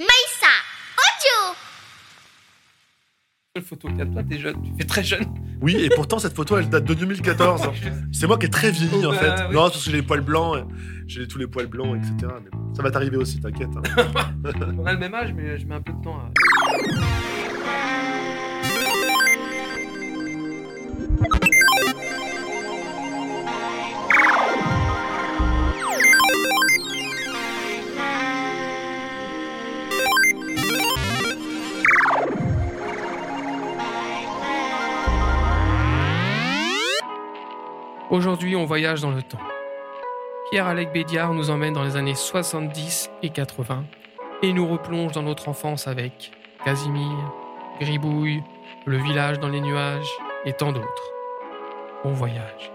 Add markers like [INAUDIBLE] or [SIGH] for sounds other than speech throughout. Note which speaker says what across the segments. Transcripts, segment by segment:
Speaker 1: Maïssa, audio
Speaker 2: Quelle photo qu'il y a de toi, t'es jeune, tu fais très jeune.
Speaker 3: Oui, et pourtant, cette photo, elle date de 2014. C'est moi qui est très vieilli,
Speaker 2: Oh,
Speaker 3: en
Speaker 2: bah,
Speaker 3: fait.
Speaker 2: oui.
Speaker 3: Non, parce que j'ai les poils blancs, euh, j'ai tous les poils blancs, etc. Mais bon, ça va t'arriver aussi, t'inquiète. hein. [LAUGHS]
Speaker 2: On a le même âge, mais je mets un peu de temps à. Aujourd'hui, on voyage dans le temps. Pierre-Alec Bédiard nous emmène dans les années 70 et 80 et nous replonge dans notre enfance avec Casimir, Gribouille, Le village dans les nuages et tant d'autres. Bon voyage.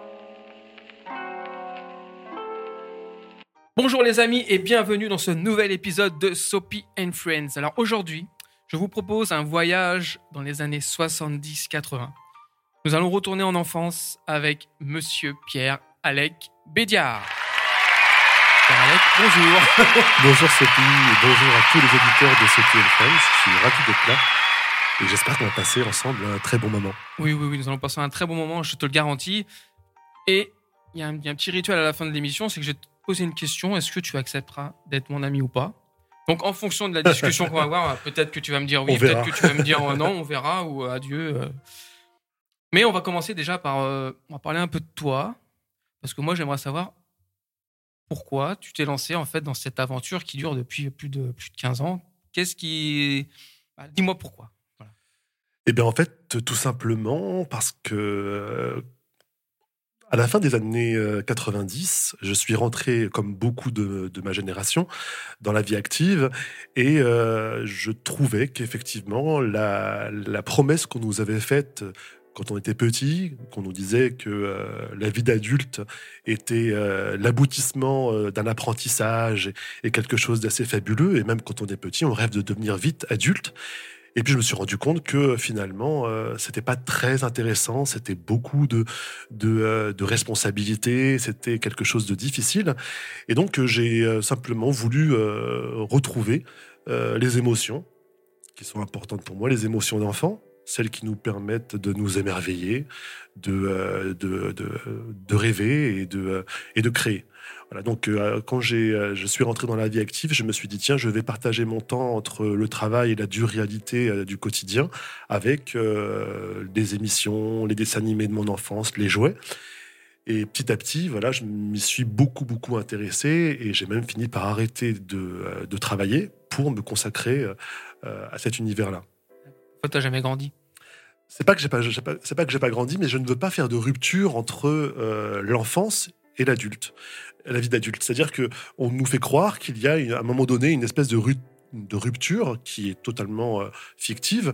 Speaker 2: Bonjour les amis et bienvenue dans ce nouvel épisode de Soapy and Friends. Alors aujourd'hui, je vous propose un voyage dans les années 70-80. Nous allons retourner en enfance avec Monsieur Pierre-Alec Bédiard. Pierre-Alec, bonjour. [LAUGHS]
Speaker 3: Bonjour Sophie, et bonjour à tous les auditeurs de Sophie and Friends. Je suis ravi d'être là. Et j'espère qu'on va passer ensemble un très bon moment.
Speaker 2: Oui, oui, oui, nous allons passer un très bon moment, je te le garantis. Et il y, a un il y a un petit rituel à la fin de l'émission, c'est que je vais te poser une question. Est-ce que tu accepteras d'être mon ami ou pas? Donc, en fonction de la discussion qu'on va avoir, peut-être que tu vas me dire oui, peut-être que tu vas me dire euh, non, on verra ou euh, adieu. euh. Mais on va commencer déjà par. euh, on va parler un peu de toi. Parce que moi, j'aimerais savoir pourquoi tu t'es lancé en fait dans cette aventure qui dure depuis plus de, plus de 15 ans. Qu'est-ce qui. Bah, Dis-moi pourquoi.
Speaker 3: Eh bien, en fait, tout simplement parce que euh, à la fin des années euh, 90, je suis rentré, comme beaucoup de, de ma génération, dans la vie active et euh, je trouvais qu'effectivement, la, la promesse qu'on nous avait faite quand on était petit, qu'on nous disait que euh, la vie d'adulte était euh, l'aboutissement euh, d'un apprentissage et, quelque chose d'assez fabuleux, et même quand on est petit, on rêve de devenir vite adulte. Et puis je me suis rendu compte que finalement, euh, c'était pas très intéressant, c'était beaucoup de, de, responsabilités, c'était quelque chose de difficile. Et donc j'ai simplement voulu retrouver les émotions qui sont importantes pour moi, les émotions d'enfant, celles qui nous permettent de nous émerveiller, de, euh, de, de, rêver et de, euh, et de créer. Voilà, donc euh, quand j'ai, je suis rentré dans la vie active, je me suis dit tiens, je vais partager mon temps entre le travail et la dure réalité du quotidien avec des émissions, les dessins animés de mon enfance, les jouets. Et petit à petit, voilà, je m'y suis beaucoup beaucoup intéressé et j'ai même fini par arrêter de, de travailler pour me consacrer à cet univers-là.
Speaker 2: Pourquoi t'as jamais grandi?
Speaker 3: C'est pas que j'ai pas, pas- c'est pas que j'ai pas grandi, mais je ne veux pas faire de rupture entre euh, l'enfance et l'adulte, la vie d'adulte. C'est-à-dire que on nous fait croire qu'il y a une- à un moment donné une espèce de, ru- de rupture qui est totalement euh, fictive,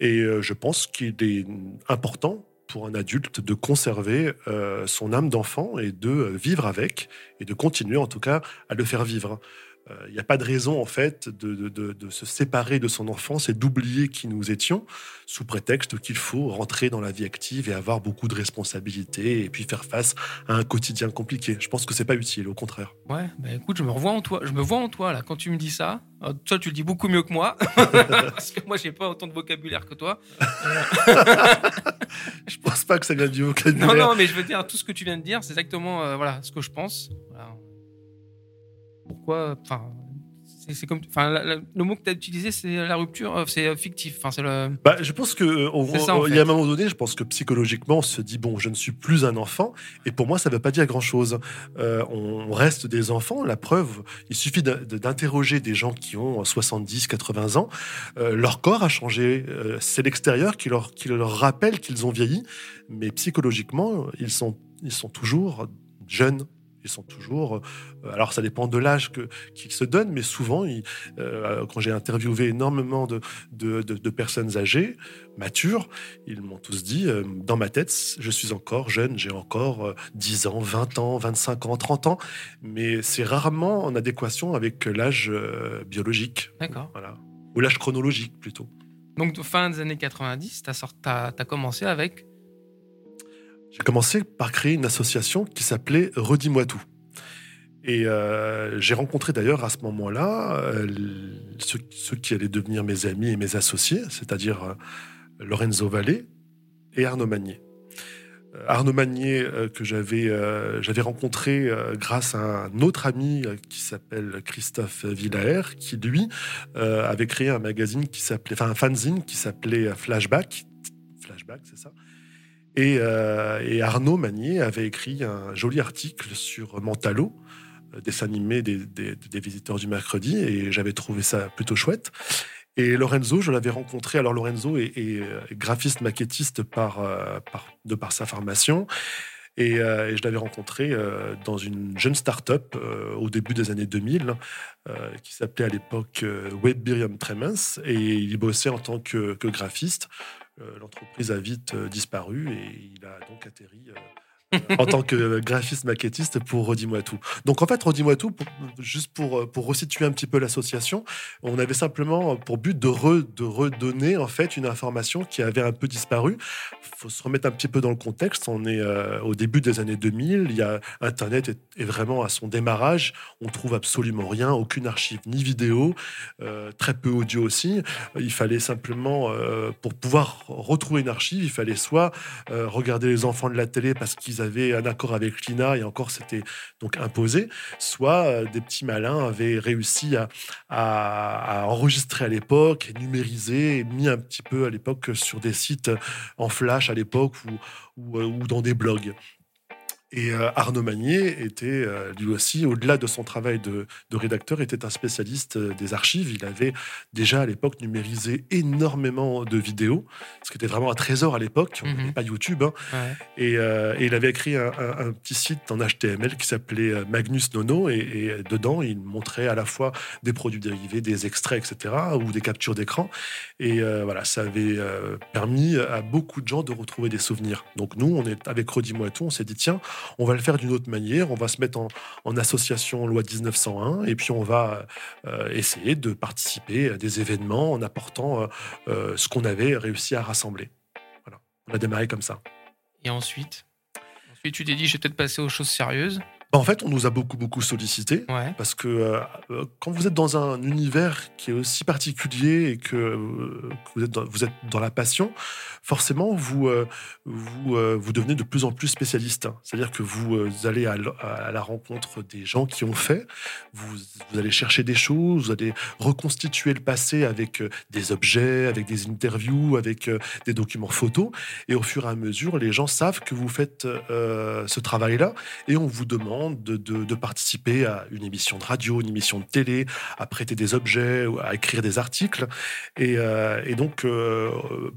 Speaker 3: et euh, je pense qu'il est important pour un adulte de conserver son âme d'enfant et de vivre avec et de continuer en tout cas à le faire vivre. Euh, Il n'y a pas de raison en fait de, de- de- de se séparer de son enfance et d'oublier qui nous étions sous prétexte qu'il faut rentrer dans la vie active et avoir beaucoup de responsabilités et puis faire face à un quotidien compliqué. Je pense que c'est pas utile, au contraire.
Speaker 2: Ouais, bah écoute, je me revois en toi. Je me vois en toi là quand tu me dis ça. Euh, toi, tu le dis beaucoup mieux que moi [LAUGHS] parce que moi, j'ai pas autant de vocabulaire que toi. [LAUGHS]
Speaker 3: Je pense pas que ça vient du
Speaker 2: Non,
Speaker 3: vocabulaire.
Speaker 2: non, mais je veux dire tout ce que tu viens de dire, c'est exactement euh, voilà ce que je pense. Voilà. Pourquoi Enfin, c'est comme, enfin, le mot que tu as utilisé, c'est la rupture. euh, c'est euh, fictif. Enfin, c'est le.
Speaker 3: Bah, je pense que euh, on-
Speaker 2: C'est ça, en
Speaker 3: on- il y a un moment donné, je pense que psychologiquement, on se dit bon, je ne suis plus un enfant, et pour moi, ça ne veut pas dire grand-chose. Euh, on reste des enfants. La preuve, il suffit d'interroger des gens qui ont 70, 80 ans. Euh, leur corps a changé. Euh, c'est l'extérieur qui leur, qui leur rappelle qu'ils ont vieilli, mais psychologiquement, ils sont, ils sont toujours jeunes. Ils sont toujours. euh, alors, ça dépend de l'âge que- qu'ils se donnent, mais souvent, ils- euh, quand j'ai interviewé énormément de, de, de- de personnes âgées, matures, ils m'ont tous dit, euh, dans ma tête, je suis encore jeune, j'ai encore euh, 10 ans, 20 ans, 25 ans, 30 ans, mais c'est rarement en adéquation avec l'âge biologique,
Speaker 2: D'accord.
Speaker 3: voilà. ou l'âge chronologique plutôt.
Speaker 2: Donc, fin des années 90, tu as, commencé avec.
Speaker 3: J'ai commencé par créer une association qui s'appelait Redis-moi tout. Et euh, j'ai rencontré d'ailleurs à ce moment-là euh, ceux, qui allaient devenir mes amis et mes associés, c'est-à-dire euh, Lorenzo Vallée et Arnaud Magnier. Arnaud Magnier que j'avais j'avais rencontré grâce à un autre ami qui s'appelle Christophe Villaer qui lui avait créé un magazine qui s'appelait enfin un fanzine qui s'appelait Flashback Flashback c'est ça et, euh, et Arnaud Magnier avait écrit un joli article sur Mentalo euh, dessin animé des, visiteurs du mercredi et j'avais trouvé ça plutôt chouette et Lorenzo, je l'avais rencontré. Alors Lorenzo est, euh, graphiste maquettiste de par sa formation. Et, je l'avais rencontré dans une jeune start-up au début des années 2000 euh, qui s'appelait à l'époque Webbirium Tremens. Et il bossait en tant que graphiste. Euh, L'entreprise a vite euh, disparu et il a donc atterri euh, [LAUGHS] en tant que graphiste maquettiste pour Redis-moi tout. Donc en fait, Redis-moi tout, juste pour, pour resituer un petit peu l'association, on avait simplement pour but de, re- de redonner en fait une information qui avait un peu disparu. Il faut se remettre un petit peu dans le contexte. On est euh, au début des années 2000. Il y a Internet est, vraiment à son démarrage. On trouve absolument rien, aucune archive ni vidéo, euh, très peu audio aussi. Il fallait simplement, euh, pour pouvoir retrouver une archive, il fallait soit euh, regarder les enfants de la télé parce qu'ils avaient un accord avec l'INA et encore c'était donc imposé, soit euh, des petits malins avaient réussi à, à- enregistrer à l'époque, numériser, et mis un petit peu à l'époque sur des sites en flash à l'époque ou, ou, euh, ou dans des blogs. Et euh, Arnaud Magnier était euh, lui aussi, au-delà de son travail de, de rédacteur, était un spécialiste euh, des archives. Il avait déjà à l'époque numérisé énormément de vidéos, ce qui était vraiment un trésor à l'époque. On
Speaker 2: Mhm.
Speaker 3: n'avait pas YouTube. hein.
Speaker 2: Ouais.
Speaker 3: Et, et il avait écrit un, un- un petit site en HTML qui s'appelait Magnus Nono. Et, et dedans, il montrait à la fois des produits dérivés, des extraits, etc., ou des captures d'écran. Et voilà, ça avait permis à beaucoup de gens de retrouver des souvenirs. Donc nous, on est avec Rodi Moitou, on s'est dit, tiens, on va le faire d'une autre manière. On va se mettre en, en association loi 1901 et puis on va euh, essayer de participer à des événements en apportant euh, euh, ce qu'on avait réussi à rassembler. Voilà, on a démarré comme ça.
Speaker 2: Et ensuite? Ensuite, tu t'es dit, je vais peut-être passer aux choses sérieuses.
Speaker 3: En fait, on nous a beaucoup, beaucoup sollicité.
Speaker 2: Ouais.
Speaker 3: Parce que euh, quand vous êtes dans un univers qui est aussi particulier et que, euh, que vous, êtes dans, vous êtes dans la passion, forcément, vous, euh, vous, vous devenez de plus en plus spécialiste. C'est-à-dire que vous allez à, à la rencontre des gens qui ont fait, vous, vous allez chercher des choses, vous allez reconstituer le passé avec des objets, avec des interviews, avec des documents photos. Et au fur et à mesure, les gens savent que vous faites ce travail-là et on vous demande de, participer à une émission de radio, une émission de télé, à prêter des objets, à écrire des articles. Et, euh, donc, euh,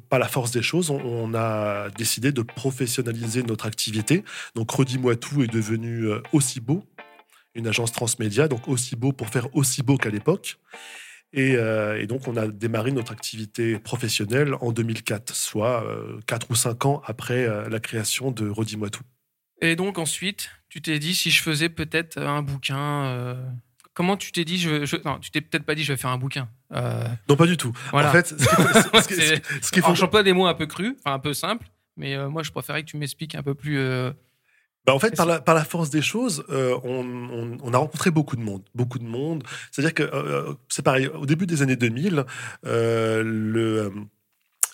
Speaker 3: par la force des choses, on, a décidé de professionnaliser notre activité. Donc, Redis-moi tout est devenu euh, aussi beau, une agence transmédia, donc aussi beau pour faire aussi beau qu'à l'époque. Et, euh, donc, on a démarré notre activité professionnelle en 2004, soit euh, 4 ou 5 ans après la création de Redis-moi tout.
Speaker 2: Et donc ensuite, tu t'es dit si je faisais peut-être un bouquin. euh, Comment tu t'es dit je, je- Non, tu t'es peut-être pas dit je vais faire un bouquin. Euh,
Speaker 3: Non, pas du tout.
Speaker 2: voilà.
Speaker 3: En fait, ce qu'il [LAUGHS] faut
Speaker 2: j'emploie des mots un peu crus, enfin un peu simples, mais euh, moi je préférais que tu m'expliques un peu plus. euh,
Speaker 3: Bah, en fait, par la, par la force des choses, euh, on, on- on a rencontré beaucoup de monde. Beaucoup de monde. C'est-à-dire que euh, c'est pareil, au début des années 2000, euh, le, euh,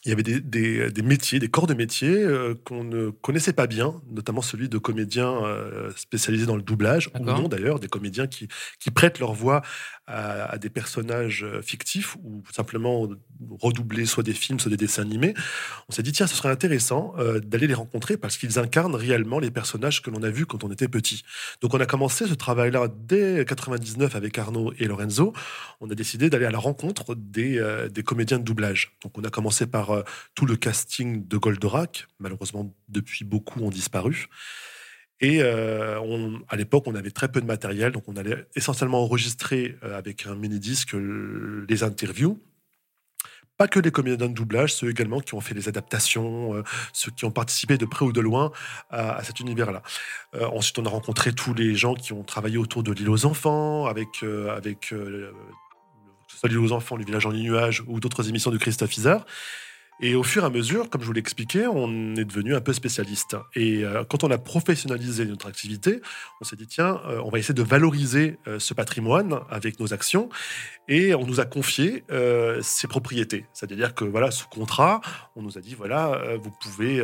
Speaker 3: il y avait des, des- des métiers, des corps de métiers euh, qu'on ne connaissait pas bien, notamment celui de comédiens euh, spécialisés dans le doublage, ou non d'ailleurs, des comédiens qui, qui prêtent leur voix à, à des personnages euh, fictifs ou simplement redoubler soit des films, soit des dessins animés. On s'est dit, tiens, ce serait intéressant euh, d'aller les rencontrer parce qu'ils incarnent réellement les personnages que l'on a vus quand on était petit. Donc on a commencé ce travail-là dès 99 avec Arnaud et Lorenzo. On a décidé d'aller à la rencontre des, des comédiens de doublage. Donc on a commencé par euh, tout le casting de Goldorak. Malheureusement, depuis beaucoup ont disparu. Et euh, à l'époque, on avait très peu de matériel, donc on allait essentiellement enregistrer euh, avec un mini-disque les interviews. Pas que les comédiens de doublage, ceux également qui ont fait les adaptations, ceux qui ont participé de près ou de loin à, cet univers-là. Ensuite, on a rencontré tous les gens qui ont travaillé autour de l'île aux enfants, avec, euh, avec l'île aux enfants, le village en nuages ou d'autres émissions de Christophe Isard. Et au fur et à mesure, comme je vous l'expliquais, on est devenu un peu spécialiste. Et euh, quand on a professionnalisé notre activité, on s'est dit, tiens, euh, on va essayer de valoriser euh, ce patrimoine avec nos actions. Et on nous a confié ses propriétés. C'est-à-dire que, voilà, sous contrat, on nous a dit, voilà, vous pouvez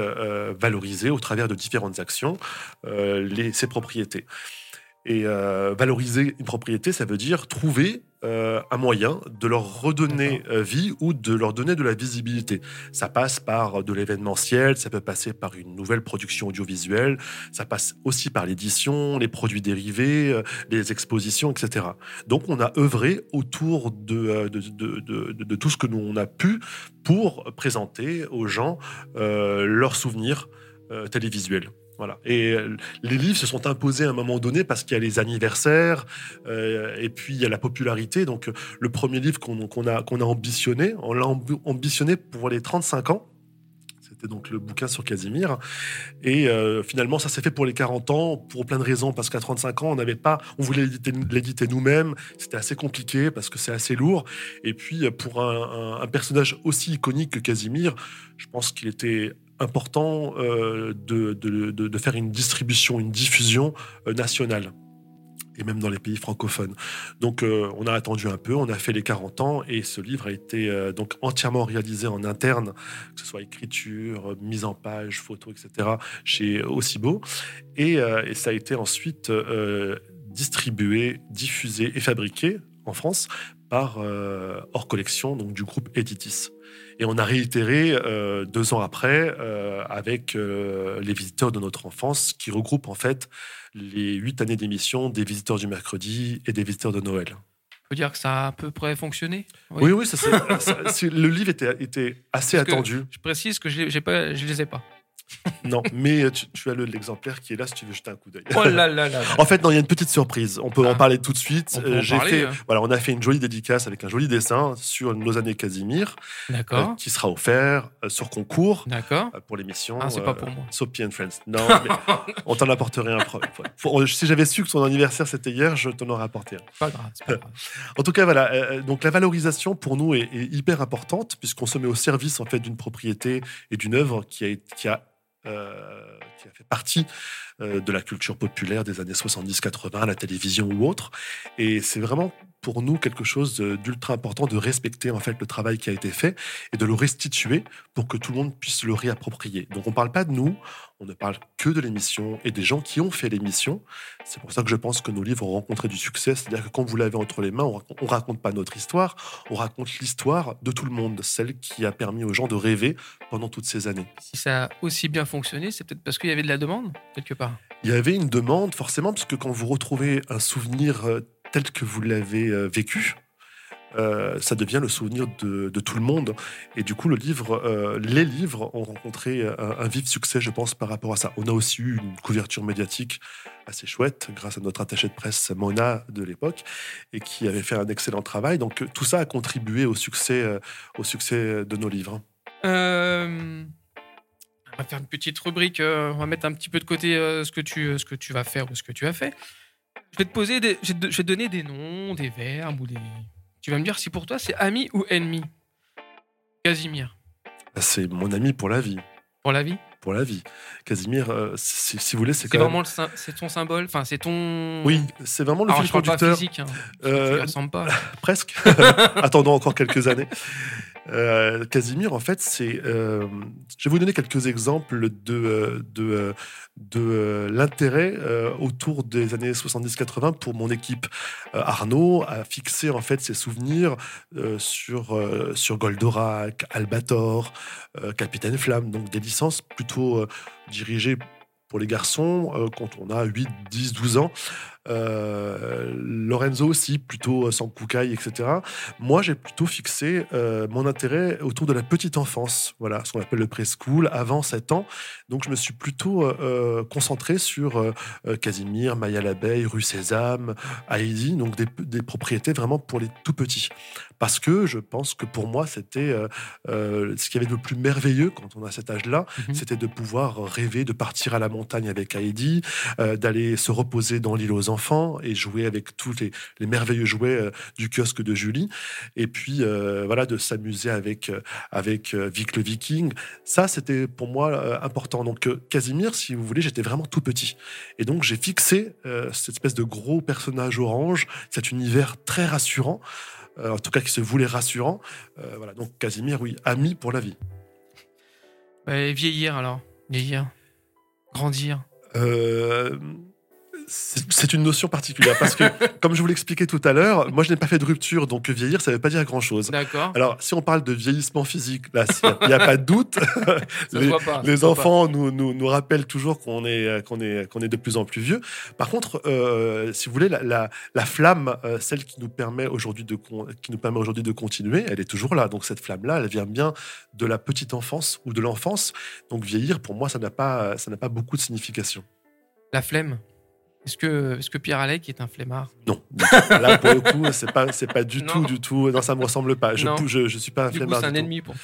Speaker 3: valoriser au travers de différentes actions les, ces propriétés. Et valoriser une propriété, ça veut dire trouver euh, un moyen de leur redonner euh, vie ou de leur donner de la visibilité. Ça passe par de l'événementiel, ça peut passer par une nouvelle production audiovisuelle, ça passe aussi par l'édition, les produits dérivés, euh, les expositions, etc. Donc on a œuvré autour de, euh, de, tout ce que nous on a pu pour présenter aux gens euh, leurs souvenirs euh, télévisuels. Voilà. Et euh, les livres se sont imposés à un moment donné parce qu'il y a les anniversaires euh, et puis il y a la popularité. Donc euh, le premier livre qu'on a, qu'on a ambitionné, on l'a ambi- ambitionné pour les 35 ans. C'était donc le bouquin sur Casimir. Et finalement, ça s'est fait pour les 40 ans, pour plein de raisons. Parce qu'à 35 ans, on n'avait pas, on voulait l'éditer- nous-mêmes. C'était assez compliqué parce que c'est assez lourd. Et puis, pour un personnage aussi iconique que Casimir, je pense qu'il était important euh, de, faire une distribution, une diffusion euh, nationale et même dans les pays francophones. Donc euh, on a attendu un peu, on a fait les 40 ans et ce livre a été donc entièrement réalisé en interne, que ce soit écriture, mise en page, photo, etc. chez Ocibo et, et ça a été ensuite distribué, diffusé et fabriqué en France par Hors Collection, donc du groupe Editis. Et on a réitéré euh, deux ans après euh, avec euh, les visiteurs de notre enfance, qui regroupent en fait les huit années d'émission des visiteurs du mercredi et des visiteurs de Noël.
Speaker 2: On peut dire que ça a à peu près fonctionné?
Speaker 3: Oui, oui, ça, c'est- ça- c'est- le livre était, était assez
Speaker 2: Parce
Speaker 3: attendu.
Speaker 2: Je précise que je ne pas, je les ai pas.
Speaker 3: Non, mais tu, tu as le- l'exemplaire qui est là si tu veux jeter un coup d'œil.
Speaker 2: Oh là là là. là.
Speaker 3: En fait, non, il y a une petite surprise. On peut
Speaker 2: Ah.
Speaker 3: en parler tout de suite. Euh, J'ai fait,
Speaker 2: hein.
Speaker 3: voilà, on a fait une jolie dédicace avec un joli dessin sur nos années Casimir, euh, qui sera offert euh, sur concours euh, pour l'émission.
Speaker 2: Ah, c'est pas pour moi.
Speaker 3: Soapy and Friends. Non, [LAUGHS] mais on t'en apporterait un. pro- Faut- Si j'avais su que son anniversaire c'était hier, je t'en aurais apporté un.
Speaker 2: Pas grave. c'est pas grave. [LAUGHS]
Speaker 3: En tout cas, voilà. donc la valorisation pour nous est, est hyper importante puisqu'on se met au service en fait d'une propriété et d'une œuvre qui a, qui a, euh, qui a fait partie euh, de la culture populaire des années 70-80, la télévision ou autre. Et c'est vraiment pour nous quelque chose d'ultra important de respecter en fait le travail qui a été fait et de le restituer pour que tout le monde puisse le réapproprier. Donc on parle pas de nous, on ne parle que de l'émission et des gens qui ont fait l'émission. C'est pour ça que je pense que nos livres ont rencontré du succès. C'est-à-dire que quand vous l'avez entre les mains, on raconte, on raconte pas notre histoire, on raconte l'histoire de tout le monde, celle qui a permis aux gens de rêver pendant toutes ces années.
Speaker 2: Si ça a aussi bien fonctionné, c'est peut-être parce qu'il y avait de la demande, quelque part.
Speaker 3: Il y avait une demande forcément, parce que quand vous retrouvez un souvenir euh, tel que vous l'avez euh, vécu, euh, ça devient le souvenir de, tout le monde. Et du coup, le livre, euh, les livres ont rencontré un, vif succès, je pense, par rapport à ça. On a aussi eu une couverture médiatique assez chouette, grâce à notre attaché de presse Mona de l'époque, et qui avait fait un excellent travail. Donc tout ça a contribué au succès, au succès de nos livres.
Speaker 2: On va faire une petite rubrique. on va mettre un petit peu de côté ce, que tu, ce que tu vas faire ou ce que tu as fait. Je vais te poser, des, je vais te je vais te donner des noms, des verbes ou des. Tu vas me dire si pour toi c'est ami ou ennemi. Casimir,
Speaker 3: C'est mon ami pour la vie.
Speaker 2: pour la vie?
Speaker 3: Pour la vie. Casimir, euh, si, si vous voulez, c'est quand même...
Speaker 2: vraiment sym- c'est ton symbole? Enfin, c'est ton.
Speaker 3: Oui, c'est vraiment le
Speaker 2: Alors,
Speaker 3: fil
Speaker 2: je parle pas
Speaker 3: conducteur.
Speaker 2: physique. Hein.
Speaker 3: Euh,
Speaker 2: pas. [LAUGHS]
Speaker 3: Presque. [LAUGHS] Attendons encore quelques années. Euh, Casimir, en fait, c'est. euh, je vais vous donner quelques exemples de, euh, l'intérêt autour des années 70-80 pour mon équipe. Arnaud a fixé en fait ses souvenirs sur, sur Goldorak, Albator, Capitaine Flamme, donc des licences plutôt dirigées pour les garçons quand on a 8, 10, 12 ans. Euh, Lorenzo aussi, plutôt euh, sans Koukaï, etc. Moi, j'ai plutôt fixé euh, mon intérêt autour de la petite enfance, voilà, ce qu'on appelle le preschool, avant 7 ans. Donc, je me suis plutôt concentré sur Casimir, Maya l'abeille, Rue Sésame, Heidi, donc des, des propriétés vraiment pour les tout petits. Parce que je pense que pour moi, c'était euh, ce qu'il y avait de plus merveilleux quand on a cet âge-là,
Speaker 2: Mhm.
Speaker 3: c'était de pouvoir rêver de partir à la montagne montagne avec Heidi, euh, d'aller se reposer dans l'île aux enfants et jouer avec tous les, les merveilleux jouets euh, du kiosque de Julie. Et puis, euh, voilà, de s'amuser avec, euh, avec Vic le Viking. Ça, c'était pour moi important. Donc, Casimir, si vous voulez, j'étais vraiment tout petit. Et donc, j'ai fixé cette espèce de gros personnage orange, cet univers très rassurant, en tout cas qui se voulait rassurant. Euh, voilà, donc Casimir, oui, ami pour la vie.
Speaker 2: Bah, vieillir alors. Vieillir. Grandir.
Speaker 3: Euh, c'est une notion particulière parce que, [LAUGHS] comme je vous l'expliquais tout à l'heure, moi je n'ai pas fait de rupture, donc vieillir, ça ne veut pas dire grand-chose.
Speaker 2: D'accord.
Speaker 3: Alors, si on parle de vieillissement physique, là, il n'y a pas de doute. [LAUGHS] [LAUGHS] Les-
Speaker 2: pas.
Speaker 3: Les enfants nous, nous, nous rappellent toujours qu'on est, qu'on est, qu'on est de plus en plus vieux. Par contre, euh, si vous voulez, la, la, la flamme, euh, celle qui nous permet aujourd'hui de, con- qui nous permet aujourd'hui de continuer, elle est toujours là. Donc cette flamme-là, elle vient bien de la petite enfance ou de l'enfance. Donc vieillir, pour moi, ça n'a pas, ça n'a pas beaucoup de signification.
Speaker 2: La flemme? Est-ce que, est-ce que Pierre Alec est un flemmard
Speaker 3: Non, là pour le coup, c'est pas, pas du
Speaker 2: Non.
Speaker 3: tout, du tout. Non, ça me ressemble pas. Je, je, je suis pas un flemmard.
Speaker 2: c'est un
Speaker 3: tout.
Speaker 2: ennemi pour.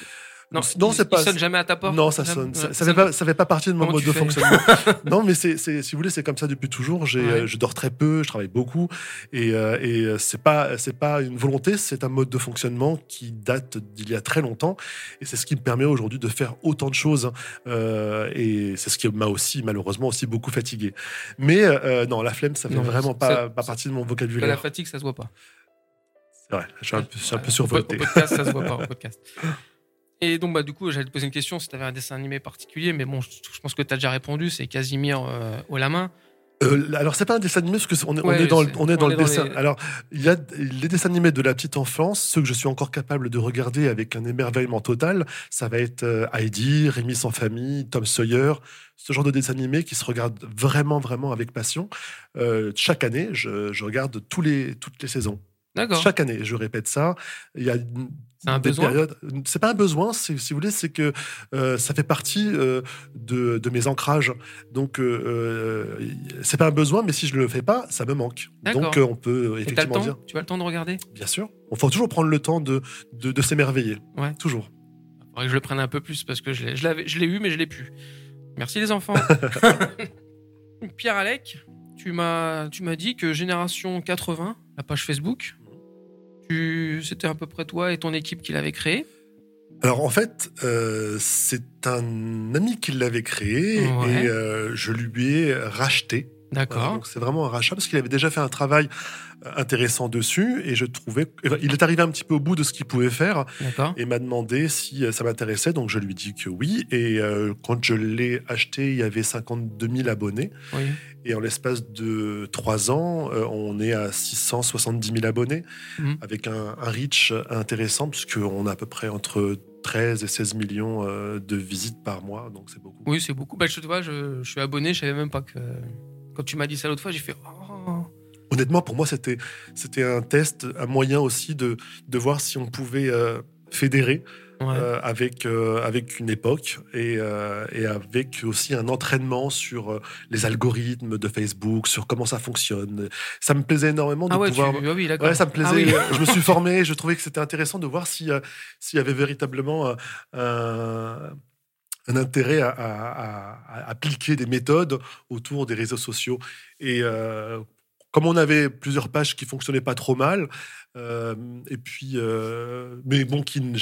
Speaker 2: Non,
Speaker 3: Non, c'est pas-
Speaker 2: sonne jamais à ta porte
Speaker 3: Non, ça sonne. Ça, ça fait pas, ça fait pas partie de mon
Speaker 2: Comment
Speaker 3: mode de fonctionnement. [LAUGHS] non, mais c'est, si vous voulez, c'est comme ça depuis toujours. J'ai,
Speaker 2: Ouais.
Speaker 3: euh, je dors très peu, je travaille beaucoup, et, euh, et euh, c'est pas, c'est pas une volonté, c'est un mode de fonctionnement qui date d'il y a très longtemps, et c'est ce qui me permet aujourd'hui de faire autant de choses. euh, et c'est ce qui m'a aussi, malheureusement, aussi beaucoup fatigué. Mais euh, non, la flemme, ça fait
Speaker 2: Non,
Speaker 3: vraiment pas, partie de mon
Speaker 2: La
Speaker 3: vocabulaire.
Speaker 2: fatigue, ça se voit pas.
Speaker 3: C'est vrai, je suis un, peu- je suis un peu
Speaker 2: Au,
Speaker 3: survolté.
Speaker 2: au podcast, ça se voit pas. Au [LAUGHS] podcast. Et donc, bah, du coup, j'allais te poser une question si tu avais un dessin animé particulier, mais bon, je, je pense que tu as déjà répondu, c'est Casimir euh, au la main.
Speaker 3: Euh, alors c'est pas un dessin animé parce que c'est- on est, on est dans, le- on est dans le
Speaker 2: dans
Speaker 3: dessin.
Speaker 2: les-
Speaker 3: Alors il y a les dessins animés de la petite enfance, ceux que je suis encore capable de regarder avec un émerveillement total. Ça va être euh, Heidi, Rémi sans famille, Tom Sawyer, ce genre de dessins animés qui se regardent vraiment vraiment avec passion. Euh, chaque année, je, je regarde tous les toutes les saisons. Chaque année, je répète ça. Il y a
Speaker 2: un
Speaker 3: des
Speaker 2: besoin
Speaker 3: périodes. C'est pas un besoin, si vous voulez, c'est que euh, ça fait partie euh, de, de mes ancrages. Donc, euh, euh, c'est pas un besoin, mais si je le fais pas, ça me manque. Donc, on peut
Speaker 2: Et t'as le
Speaker 3: effectivement
Speaker 2: temps
Speaker 3: dire,
Speaker 2: Tu as le temps de regarder
Speaker 3: bien sûr, on faut toujours prendre le temps de, de, de s'émerveiller.
Speaker 2: Ouais.
Speaker 3: Toujours.
Speaker 2: faudrait que je le prenne un peu plus parce que je l'ai, eu, mais je l'ai plus. Merci les enfants. [LAUGHS] Pierre Alec, tu m'as dit que Génération 80, la page Facebook, tu, c'était à peu près toi et ton équipe qui l'avait créée.
Speaker 3: Alors en fait, euh, c'est un ami qui l'avait créé
Speaker 2: Ouais.
Speaker 3: et euh, je lui ai racheté. Voilà,
Speaker 2: D'accord.
Speaker 3: donc c'est vraiment un rachat parce qu'il avait déjà fait un travail euh, intéressant dessus et je trouvais il est arrivé un petit peu au bout de ce qu'il pouvait faire et m'a demandé si euh, ça m'intéressait donc je lui dis que oui et euh, quand je l'ai acheté il y avait 52 000 abonnés
Speaker 2: Oui.
Speaker 3: et en l'espace de trois ans euh, on est à 670 000 abonnés
Speaker 2: Mhm.
Speaker 3: avec un, un reach intéressant puisqu'on a à peu près entre 13 et 16 millions euh, de visites par mois donc c'est beaucoup
Speaker 2: Oui, c'est beaucoup. Bah, je, vois, je, je suis abonné, je savais même pas que. Quand tu m'as dit ça l'autre fois, j'ai fait. Oh.
Speaker 3: Honnêtement, pour moi, c'était c'était un test, un moyen aussi de, de voir si on pouvait euh, fédérer
Speaker 2: Ouais.
Speaker 3: euh, avec, euh, avec une époque et, euh, et avec aussi un entraînement sur les algorithmes de Facebook, sur comment ça fonctionne. Ça me plaisait énormément de
Speaker 2: ah ouais,
Speaker 3: pouvoir.
Speaker 2: tu... ah oui.
Speaker 3: Ouais, ça me plaisait.
Speaker 2: Ah oui. [LAUGHS]
Speaker 3: Je me suis formé. Je trouvais que c'était intéressant de voir si, euh, s'il y avait véritablement un, intérêt à, appliquer des méthodes autour des réseaux sociaux. Et euh, comme on avait plusieurs pages qui fonctionnaient pas trop mal, euh, et puis, euh, mais bon, qui ne,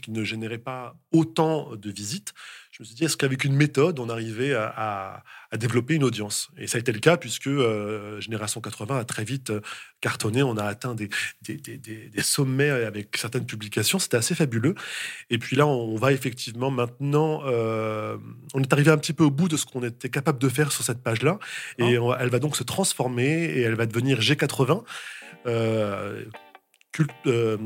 Speaker 3: qui ne généraient pas autant de visites, je me suis dit, est-ce qu'avec une méthode, on arrivait à, à- à développer une audience? Et ça a été le cas, puisque euh, Génération 80 a très vite euh, cartonné. On a atteint des, des, des- des- des sommets avec certaines publications. C'était assez fabuleux. Et puis là, on va effectivement maintenant. euh, on est arrivé un petit peu au bout de ce qu'on était capable de faire sur cette page-là. Et on- elle va donc se transformer et elle va devenir G80. euh, cult- euh,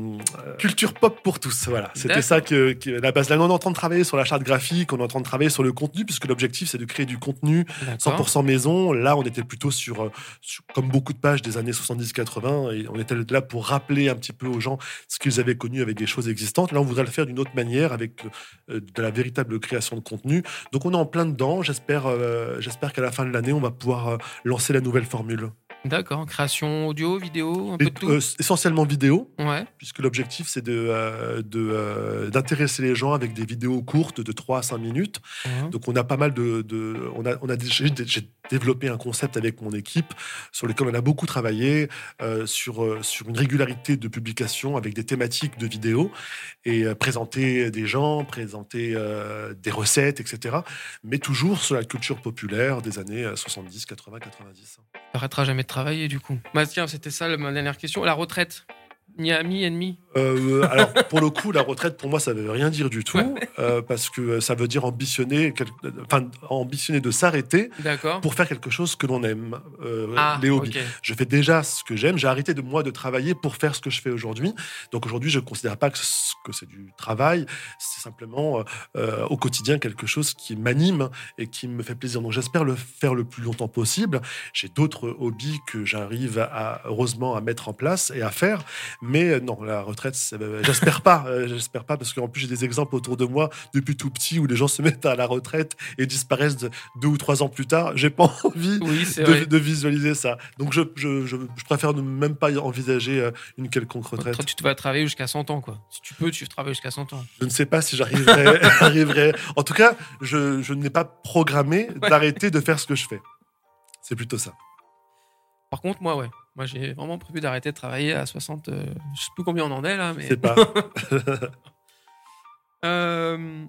Speaker 3: culture pop pour tous, voilà. C'était ça que, que la base. Là, on est en train de travailler sur la charte graphique, on est en train de travailler sur le contenu, puisque l'objectif c'est de créer du contenu
Speaker 2: D'accord.
Speaker 3: 100% maison. Là, on était plutôt sur, euh, sur- comme beaucoup de pages des années 70-80, et on était là pour rappeler un petit peu aux gens ce qu'ils avaient connu avec des choses existantes. Là, on voudrait le faire d'une autre manière, avec euh, de la véritable création de contenu. Donc, on est en plein dedans. J'espère, euh, j'espère qu'à la fin de l'année, on va pouvoir lancer la nouvelle formule.
Speaker 2: D'accord. Création audio, vidéo, un peu de tout.
Speaker 3: euh, essentiellement vidéo,
Speaker 2: ouais.
Speaker 3: puisque l'objectif c'est de, euh, euh, d'intéresser les gens avec des vidéos courtes de 3 à 5 minutes. Donc on a pas mal de, de- on a, on a j'ai, développé un concept avec mon équipe sur lequel on a beaucoup travaillé sur sur une régularité de publication avec des thématiques de vidéos et présenter des gens, présenter des recettes, etc. Mais toujours sur la culture populaire des années euh, 70, 80, 90.
Speaker 2: T'arrêteras jamais de travailler du coup. Bah tiens, c'était ça ma dernière question. La retraite. Ni ami, ennemi.
Speaker 3: Euh, alors, pour le coup, la retraite, pour moi, ça veut rien dire du tout,
Speaker 2: Ouais.
Speaker 3: euh, parce que ça veut dire ambitionner, quel- enfin, ambitionner de s'arrêter pour faire quelque chose que l'on aime, euh,
Speaker 2: Ah,
Speaker 3: les hobbies. Je fais déjà ce que j'aime. J'ai arrêté de moi de travailler pour faire ce que je fais aujourd'hui. Donc aujourd'hui, je ne considère pas que ce- que c'est du travail. C'est simplement euh, euh, au quotidien quelque chose qui m'anime et qui me fait plaisir. Donc j'espère le faire le plus longtemps possible. J'ai d'autres hobbies que j'arrive à, heureusement à mettre en place et à faire. Mais euh, non, la retraite, euh, j'espère pas. euh, j'espère pas parce qu'en plus j'ai des exemples autour de moi depuis tout petit où les gens se mettent à la retraite et disparaissent de- deux ou trois ans plus tard. J'ai pas [LAUGHS] envie
Speaker 2: Oui,
Speaker 3: de, visualiser ça. Donc je, je, je, je préfère ne même pas envisager une quelconque retraite.
Speaker 2: Toi, tu vas travailler jusqu'à 100 ans, quoi. Si tu peux, tu travailles jusqu'à 100 ans.
Speaker 3: Je ne sais pas si j'arriverai. [LAUGHS] [LAUGHS] arriverai. En tout cas, je, je n'ai pas programmé d'arrêter de faire ce que je fais. C'est plutôt ça.
Speaker 2: Par contre, moi, ouais. Moi, j'ai vraiment prévu d'arrêter de travailler à 60. euh, je sais plus combien on en est là, mais.
Speaker 3: C'est pas. [LAUGHS]
Speaker 2: Euh,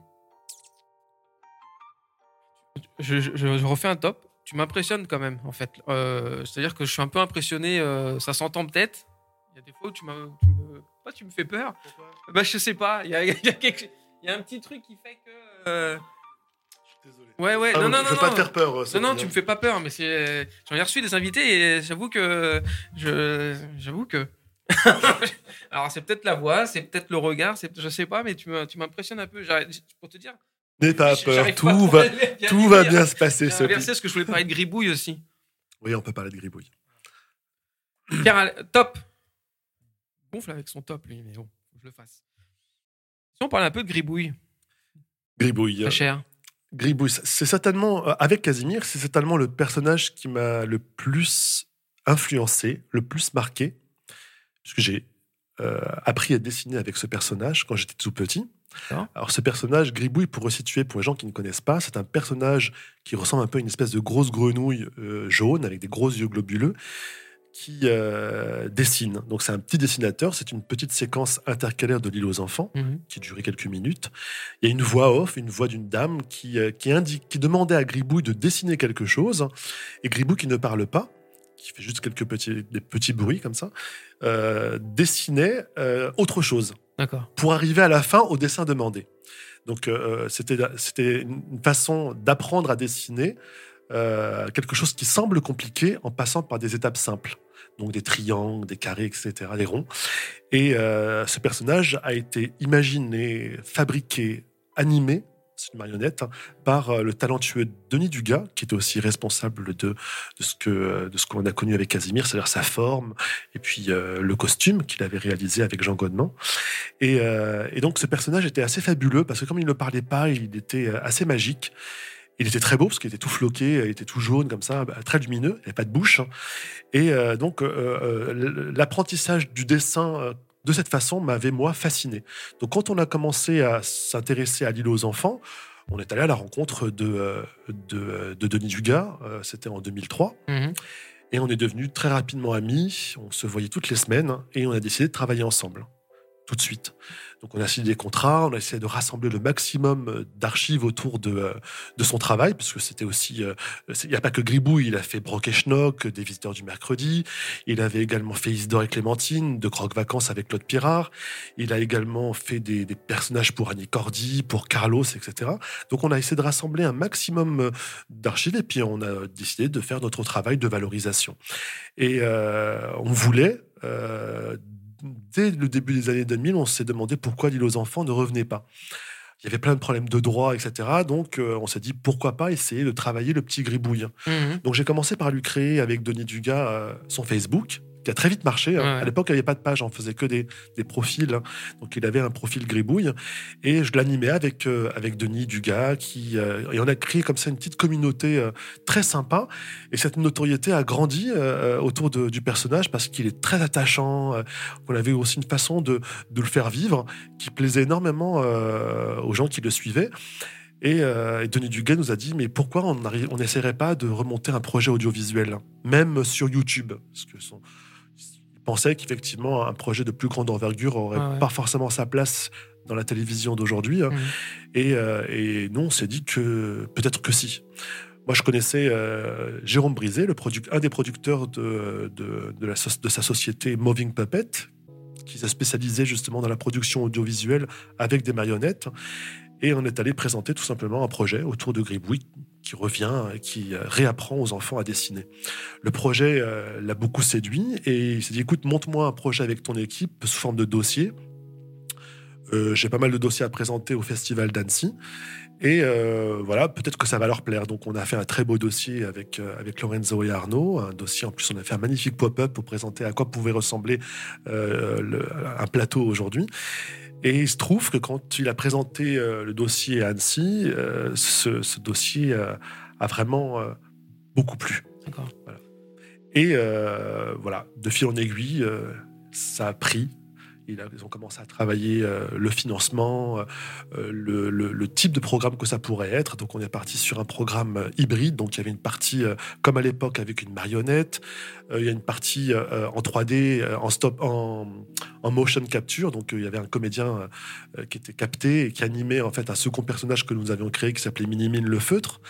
Speaker 2: Je, je- je refais un top. Tu m'impressionnes quand même, en fait. Euh, C'est-à-dire que je suis un peu impressionné. euh, ça s'entend peut-être. Il y a des fois où tu, m'as- tu me. Pas, tu me fais peur. Bah, je sais pas. Il y a, [LAUGHS] il y a quelque- il y a un petit truc qui fait que. Euh,
Speaker 3: Désolé.
Speaker 2: Ouais, ouais.
Speaker 3: Ah,
Speaker 2: non, non,
Speaker 3: je
Speaker 2: non.
Speaker 3: veux pas te faire peur. euh,
Speaker 2: Non, non, tu me fais pas peur, mais c'est. J'en ai reçu des invités et j'avoue que. Je. J'avoue que. [LAUGHS] Alors, c'est peut-être la voix, c'est peut-être le regard, c'est... je sais pas, mais tu m'impressionnes un peu. J'arrête- Pour te dire.
Speaker 3: N'aie pas peur. Tout va, [LAUGHS]
Speaker 2: bien
Speaker 3: tout va bien se passer, Sophie.
Speaker 2: inversé parce que je voulais parler de gribouille aussi.
Speaker 3: Oui, on peut parler de gribouille.
Speaker 2: Pierre, top. Gonfle avec son top, lui, mais bon, je le fasse. Si on parle un peu de gribouille,
Speaker 3: Gribouille.
Speaker 2: très cher.
Speaker 3: Gribouille, c'est certainement, euh, avec Casimir, c'est certainement le personnage qui m'a le plus influencé, le plus marqué, puisque j'ai euh, appris à dessiner avec ce personnage quand j'étais tout petit. Alors ce personnage, Gribouille, pour resituer pour les gens qui ne connaissent pas, c'est un personnage qui ressemble un peu à une espèce de grosse grenouille euh, jaune avec des gros yeux globuleux qui euh, dessine. Donc c'est un petit dessinateur, c'est une petite séquence intercalaire de l'île aux enfants
Speaker 2: Mhm.
Speaker 3: qui durait quelques minutes. Il y a une voix off, une voix d'une dame qui, euh, qui, indique, qui demandait à Gribouille de dessiner quelque chose. Et Gribouille, qui ne parle pas, qui fait juste quelques petits, des petits bruits comme ça, euh, dessinait autre chose
Speaker 2: D'accord.
Speaker 3: pour arriver à la fin au dessin demandé. Donc c'était c'était une façon d'apprendre à dessiner euh, quelque chose qui semble compliqué en passant par des étapes simples. Donc des triangles, des carrés, etc., des ronds. Et euh, ce personnage a été imaginé, fabriqué, animé, c'est une marionnette, hein, par euh, le talentueux Denis Dugas, qui était aussi responsable de, de ce que de ce qu'on a connu avec Casimir, c'est-à-dire sa forme et puis euh, le costume qu'il avait réalisé avec Jean Godement. Et, euh, donc ce personnage était assez fabuleux parce que comme il ne parlait pas, il était euh, assez magique. Il était très beau parce qu'il était tout floqué, il était tout jaune comme ça, bah, très lumineux, il n'avait pas de bouche. hein. Et euh, donc euh, euh, l'apprentissage du dessin de cette façon m'avait moi fasciné. Donc quand on a commencé à s'intéresser à l'île aux enfants, on est allé à la rencontre de, de, de Denis Dugas, c'était en 2003.
Speaker 2: Mhm.
Speaker 3: Et on est devenus très rapidement amis. On se voyait toutes les semaines et on a décidé de travailler ensemble tout de suite. Donc on a signé des contrats, on a essayé de rassembler le maximum euh, d'archives autour de, euh, de son travail, parce que c'était aussi... euh, Il n'y a pas que Gribouille, il a fait Brock et Schnock, des visiteurs du mercredi, il avait également fait Isidore et Clémentine, de Croque Vacances avec Claude Pirard, il a également fait des, personnages pour Annie Cordy, pour Carlos, etc. Donc on a essayé de rassembler un maximum d'archives et puis on a décidé de faire notre travail de valorisation. Et on voulait, euh, dès le début des années 2000, on s'est demandé pourquoi l'île aux enfants ne revenait pas. Il y avait plein de problèmes de droit, etc. Donc euh, on s'est dit pourquoi pas essayer de travailler le petit gribouille.
Speaker 2: Mhm.
Speaker 3: Donc j'ai commencé par lui créer avec Denis Dugas euh, son Facebook. Qui a très vite marché. hein.
Speaker 2: Ouais.
Speaker 3: À l'époque, il n'y avait pas de page, on faisait que des, des profils. hein. Donc, il avait un profil gribouille. Et je l'animais avec, euh, avec Denis Dugas. Qui, euh, et on a créé comme ça une petite communauté euh, très sympa. Et cette notoriété a grandi autour de- du personnage parce qu'il est très attachant. On avait aussi une façon de, de le faire vivre qui plaisait énormément aux gens qui le suivaient. Et, euh, et Denis Duguay nous a dit mais pourquoi on n'essaierait pas de remonter un projet audiovisuel, même sur YouTube? Parce que son, pensait qu'effectivement un projet de plus grande envergure aurait
Speaker 2: Ah ouais.
Speaker 3: pas forcément sa place dans la télévision d'aujourd'hui. hein.
Speaker 2: Mhm.
Speaker 3: Et, euh, et nous, on s'est dit que peut-être que si. Moi, je connaissais euh, Jérôme Brisé, le un des producteurs de, de, de la, de sa société Moving Puppet, qui s'est spécialisé justement dans la production audiovisuelle avec des marionnettes. Et on est allé présenter tout simplement un projet autour de Gribouille qui revient, et qui euh, réapprend aux enfants à dessiner. Le projet euh, l'a beaucoup séduit et il s'est dit écoute, monte-moi un projet avec ton équipe sous forme de dossier. Euh, J'ai pas mal de dossiers à présenter au Festival d'Annecy. Et euh, voilà, peut-être que ça va leur plaire. Donc, on a fait un très beau dossier avec, euh, avec Lorenzo et Arnaud. Un dossier, en plus, on a fait un magnifique pop-up pour présenter à quoi pouvait ressembler euh, le- un plateau aujourd'hui. Et il se trouve que quand il a présenté euh, le dossier à Annecy, euh, ce, ce dossier euh, a vraiment beaucoup plu.
Speaker 2: D'accord.
Speaker 3: Et voilà, de fil en aiguille, ça a pris. Ils ont commencé à travailler euh, le financement, euh, le, le- type de programme que ça pourrait être. Donc on est parti sur un programme euh, hybride. Donc il y avait une partie, euh, comme à l'époque, avec une marionnette. Euh, il y a une partie euh, en 3D, euh, en stop, en, motion capture. Donc euh, il y avait un comédien euh, qui était capté et qui animait en fait un second personnage que nous avions créé qui s'appelait Minimine le feutre.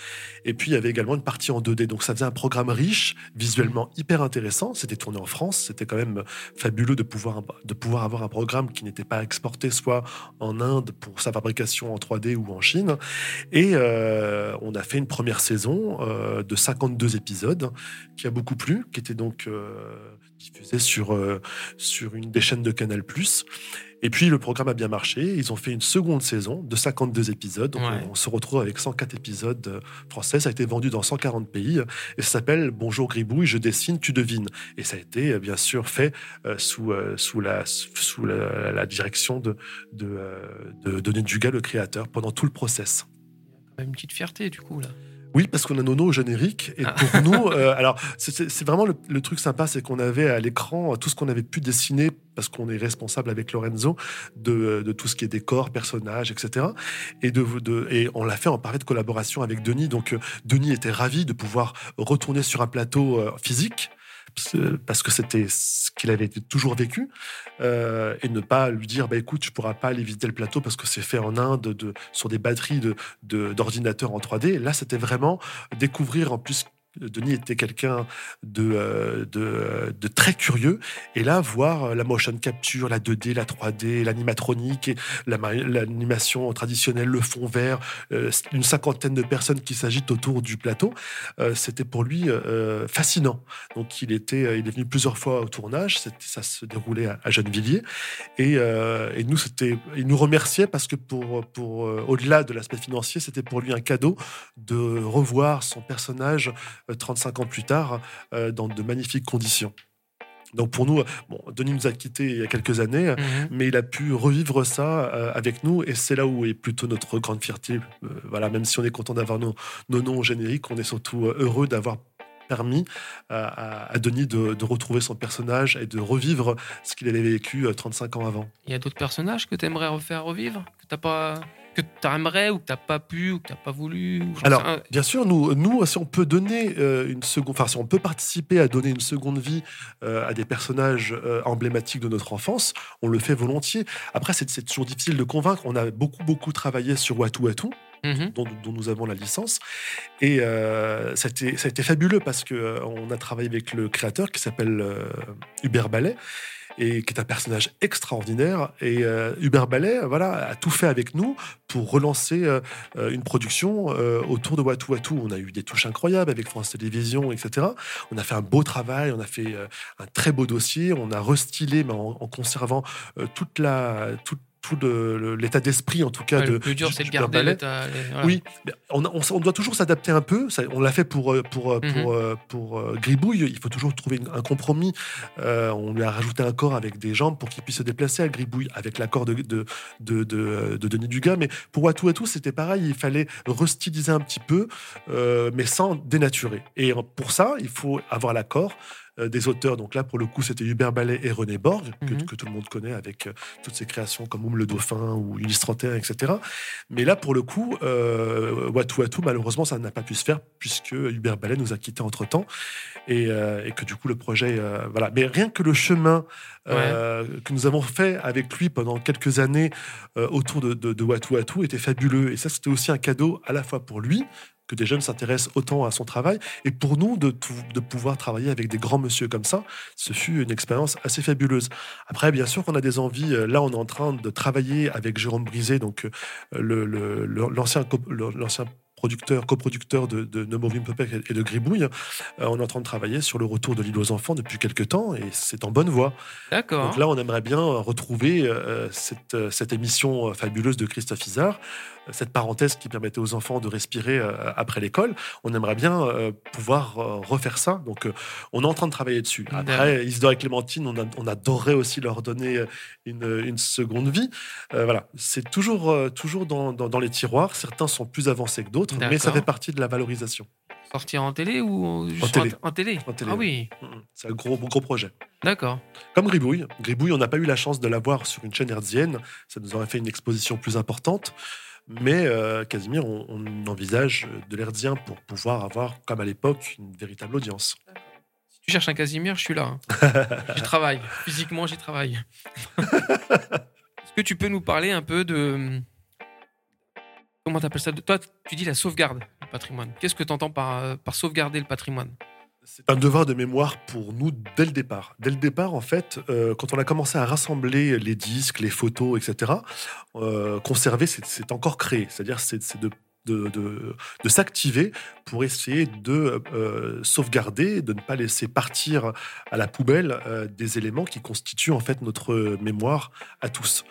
Speaker 3: Et puis il y avait également une partie en 2D. Donc ça faisait un programme riche, visuellement hyper intéressant. C'était tourné en France. C'était quand même fabuleux de pouvoir, de pouvoir avoir programme qui n'était pas exporté soit en Inde pour sa fabrication en 3D ou en Chine. Et euh, on a fait une première saison euh, de 52 épisodes qui a beaucoup plu, qui était donc euh, diffusée sur, sur une des chaînes de Canal+. Et puis le programme a bien marché. Ils ont fait une seconde saison de 52 épisodes. Donc
Speaker 2: Ouais.
Speaker 3: on, se retrouve avec 104 épisodes euh, français. Ça a été vendu dans 140 pays. Et ça s'appelle Bonjour Gribouille, je dessine, tu devines. Et ça a été euh, bien sûr fait euh, sous, sous, la, sous la, la direction de, de, de Denis Dugas, le créateur, pendant tout le process.
Speaker 2: Une petite fierté, du coup, là.
Speaker 3: Oui, parce qu'on a Nono au générique. Et
Speaker 2: Ah.
Speaker 3: pour nous, euh, alors, c'est- vraiment le, le truc sympa, c'est qu'on avait à l'écran tout ce qu'on avait pu dessiner, parce qu'on est responsable avec Lorenzo de, de tout ce qui est décor, personnages, etc. Et, de, de- et on l'a fait en parfaite collaboration avec Denis. Donc, euh, Denis était ravi de pouvoir retourner sur un plateau euh, physique. Parce que- c'était ce qu'il avait toujours vécu, euh, et ne pas lui dire bah écoute, tu pourras pas aller visiter le plateau parce que c'est fait en Inde de, sur des batteries de, de- d'ordinateurs en 3D. Là, c'était vraiment découvrir en plus. Denis était quelqu'un de, euh, de, de très curieux. Et là, voir la motion capture, la 2D, la 3D, l'animatronique, l'animation traditionnelle, le fond vert, euh, une cinquantaine de personnes qui s'agitent autour du plateau, euh, c'était pour lui euh, fascinant. Donc, il, était, euh, il est venu plusieurs fois au tournage. Ça se déroulait à, Gennevilliers. Et, euh, nous, il nous remerciait parce que pour, pour euh, au-delà de l'aspect financier, c'était pour lui un cadeau de revoir son personnage euh, 35 ans plus tard euh, dans de magnifiques conditions. Donc pour nous, euh, bon, Denis nous a quittés il y a quelques années,
Speaker 2: Mhm.
Speaker 3: mais il a pu revivre ça euh, avec nous et c'est là où est plutôt notre grande fierté. Euh, voilà, même si on est content d'avoir nos, nos noms génériques, on est surtout euh, heureux d'avoir permis à, à- Denis de, de retrouver son personnage et de revivre ce qu'il avait vécu euh, 35 ans avant.
Speaker 2: Il y a d'autres personnages que tu aimerais refaire revivre Que t'as pas. Que t'aimerais ou que t'as pas pu ou que t'as pas voulu
Speaker 3: Alors,
Speaker 2: sais
Speaker 3: bien sûr, nous, nous, si on peut donner euh, une seconde, enfin, si on peut participer à donner une seconde vie euh, à des personnages euh, emblématiques de notre enfance, on le fait volontiers. Après, c'est toujours difficile de convaincre. On a beaucoup, beaucoup travaillé sur Watu Watu,
Speaker 2: Mhm.
Speaker 3: dont, nous avons la licence, et euh, ça, a été, fabuleux parce que euh, a travaillé avec le créateur qui s'appelle euh, Hubert Ballet. Et qui est un personnage extraordinaire. Et euh, Hubert Ballet, voilà, a tout fait avec nous pour relancer une production autour de Watu Watu. On a eu des touches incroyables avec France Télévisions, etc. On a fait un beau travail, on a fait un très beau dossier, on a restylé, mais en, conservant toute la, tout l'état d'esprit, en tout cas,
Speaker 2: Ouais,
Speaker 3: de.
Speaker 2: le plus dur,
Speaker 3: du-
Speaker 2: c'est de garder l'état. voilà.
Speaker 3: Oui, on, a- on s- on doit toujours s'adapter un peu. Ça, on l'a fait pour, euh, pour, euh, pour,
Speaker 2: Mhm.
Speaker 3: euh, pour, Gribouille. Il faut toujours trouver une- un compromis. Euh, on lui a rajouté un corps avec des jambes pour qu'il puisse se déplacer à Gribouille, avec l'accord de, de, de, de, de Denis Dugas. Mais pour Watou Watou, c'était pareil. Il fallait restyliser un petit peu, euh, mais sans dénaturer. Et pour ça, il faut avoir l'accord des auteurs. Donc là, pour le coup, c'était Hubert Ballet et René Borg, que,
Speaker 2: Mhm.
Speaker 3: que tout le monde connaît avec euh, toutes ses créations comme Oum le Dauphin ou Ulysse 31, etc. Mais là, pour le coup, euh, Watou Watou, malheureusement, ça n'a pas pu se faire puisque Hubert Ballet nous a quittés entre-temps et, euh, et que du coup, le projet... euh, voilà. Mais rien que le chemin euh, que nous avons fait avec lui pendant quelques années euh, autour de, de, de Watou Watou était fabuleux. Et ça, c'était aussi un cadeau à la fois pour lui, que des jeunes s'intéressent autant à son travail, et pour nous de, de pouvoir travailler avec des grands monsieur comme ça, ce fut une expérience assez fabuleuse. Après, bien sûr qu'on a des envies. euh, Là, on est en train de travailler avec Jérôme Brisé, donc euh, le- le- producteur, coproducteur de, de No Moving Puppet et de Gribouille. Euh, on est en train de travailler sur le retour de l'île aux enfants depuis quelques temps, et c'est en bonne voie.
Speaker 2: D'accord.
Speaker 3: Donc là, on aimerait bien retrouver euh, cette, euh, cette émission fabuleuse de Christophe Isard, cette parenthèse qui permettait aux enfants de respirer après l'école. On aimerait bien pouvoir refaire ça. Donc, on est en train de travailler dessus. Après, Isidore et Clémentine, on, a- on adorerait aussi leur donner une, une seconde vie. Euh, voilà, c'est toujours, toujours dans, dans- dans les tiroirs. Certains sont plus avancés que d'autres, mais ça fait partie de la valorisation.
Speaker 2: Sortir en télé ou juste
Speaker 3: En télé.
Speaker 2: En, télé?
Speaker 3: En télé,
Speaker 2: Ah oui,
Speaker 3: Mm, mm. C'est un gros, gros projet.
Speaker 2: d'accord.
Speaker 3: Comme Gribouille. Gribouille, on n'a pas eu la chance de l'avoir sur une chaîne hertzienne. Ça nous aurait fait une exposition plus importante. Mais euh, Casimir, on, on envisage de l'hertzien pour pouvoir avoir, comme à l'époque, une véritable audience.
Speaker 2: Si tu cherches un Casimir, je suis là. hein. [LAUGHS] j'y travaille. Physiquement, j'y travaille. [LAUGHS] Est-ce que tu peux nous parler un peu de. Comment t'appelles ça? Toi, tu dis la sauvegarde du patrimoine. Qu'est-ce que tu entends par, euh, par sauvegarder le patrimoine?
Speaker 3: C'est un devoir de mémoire pour nous dès le départ. Dès le départ, en fait, euh, quand on a commencé à rassembler les disques, les photos, etc., euh, conserver, c'est- encore créer. C'est-à-dire, c'est de de, de- s'activer pour essayer de sauvegarder, de ne pas laisser partir à la poubelle des éléments qui constituent en fait notre mémoire à tous.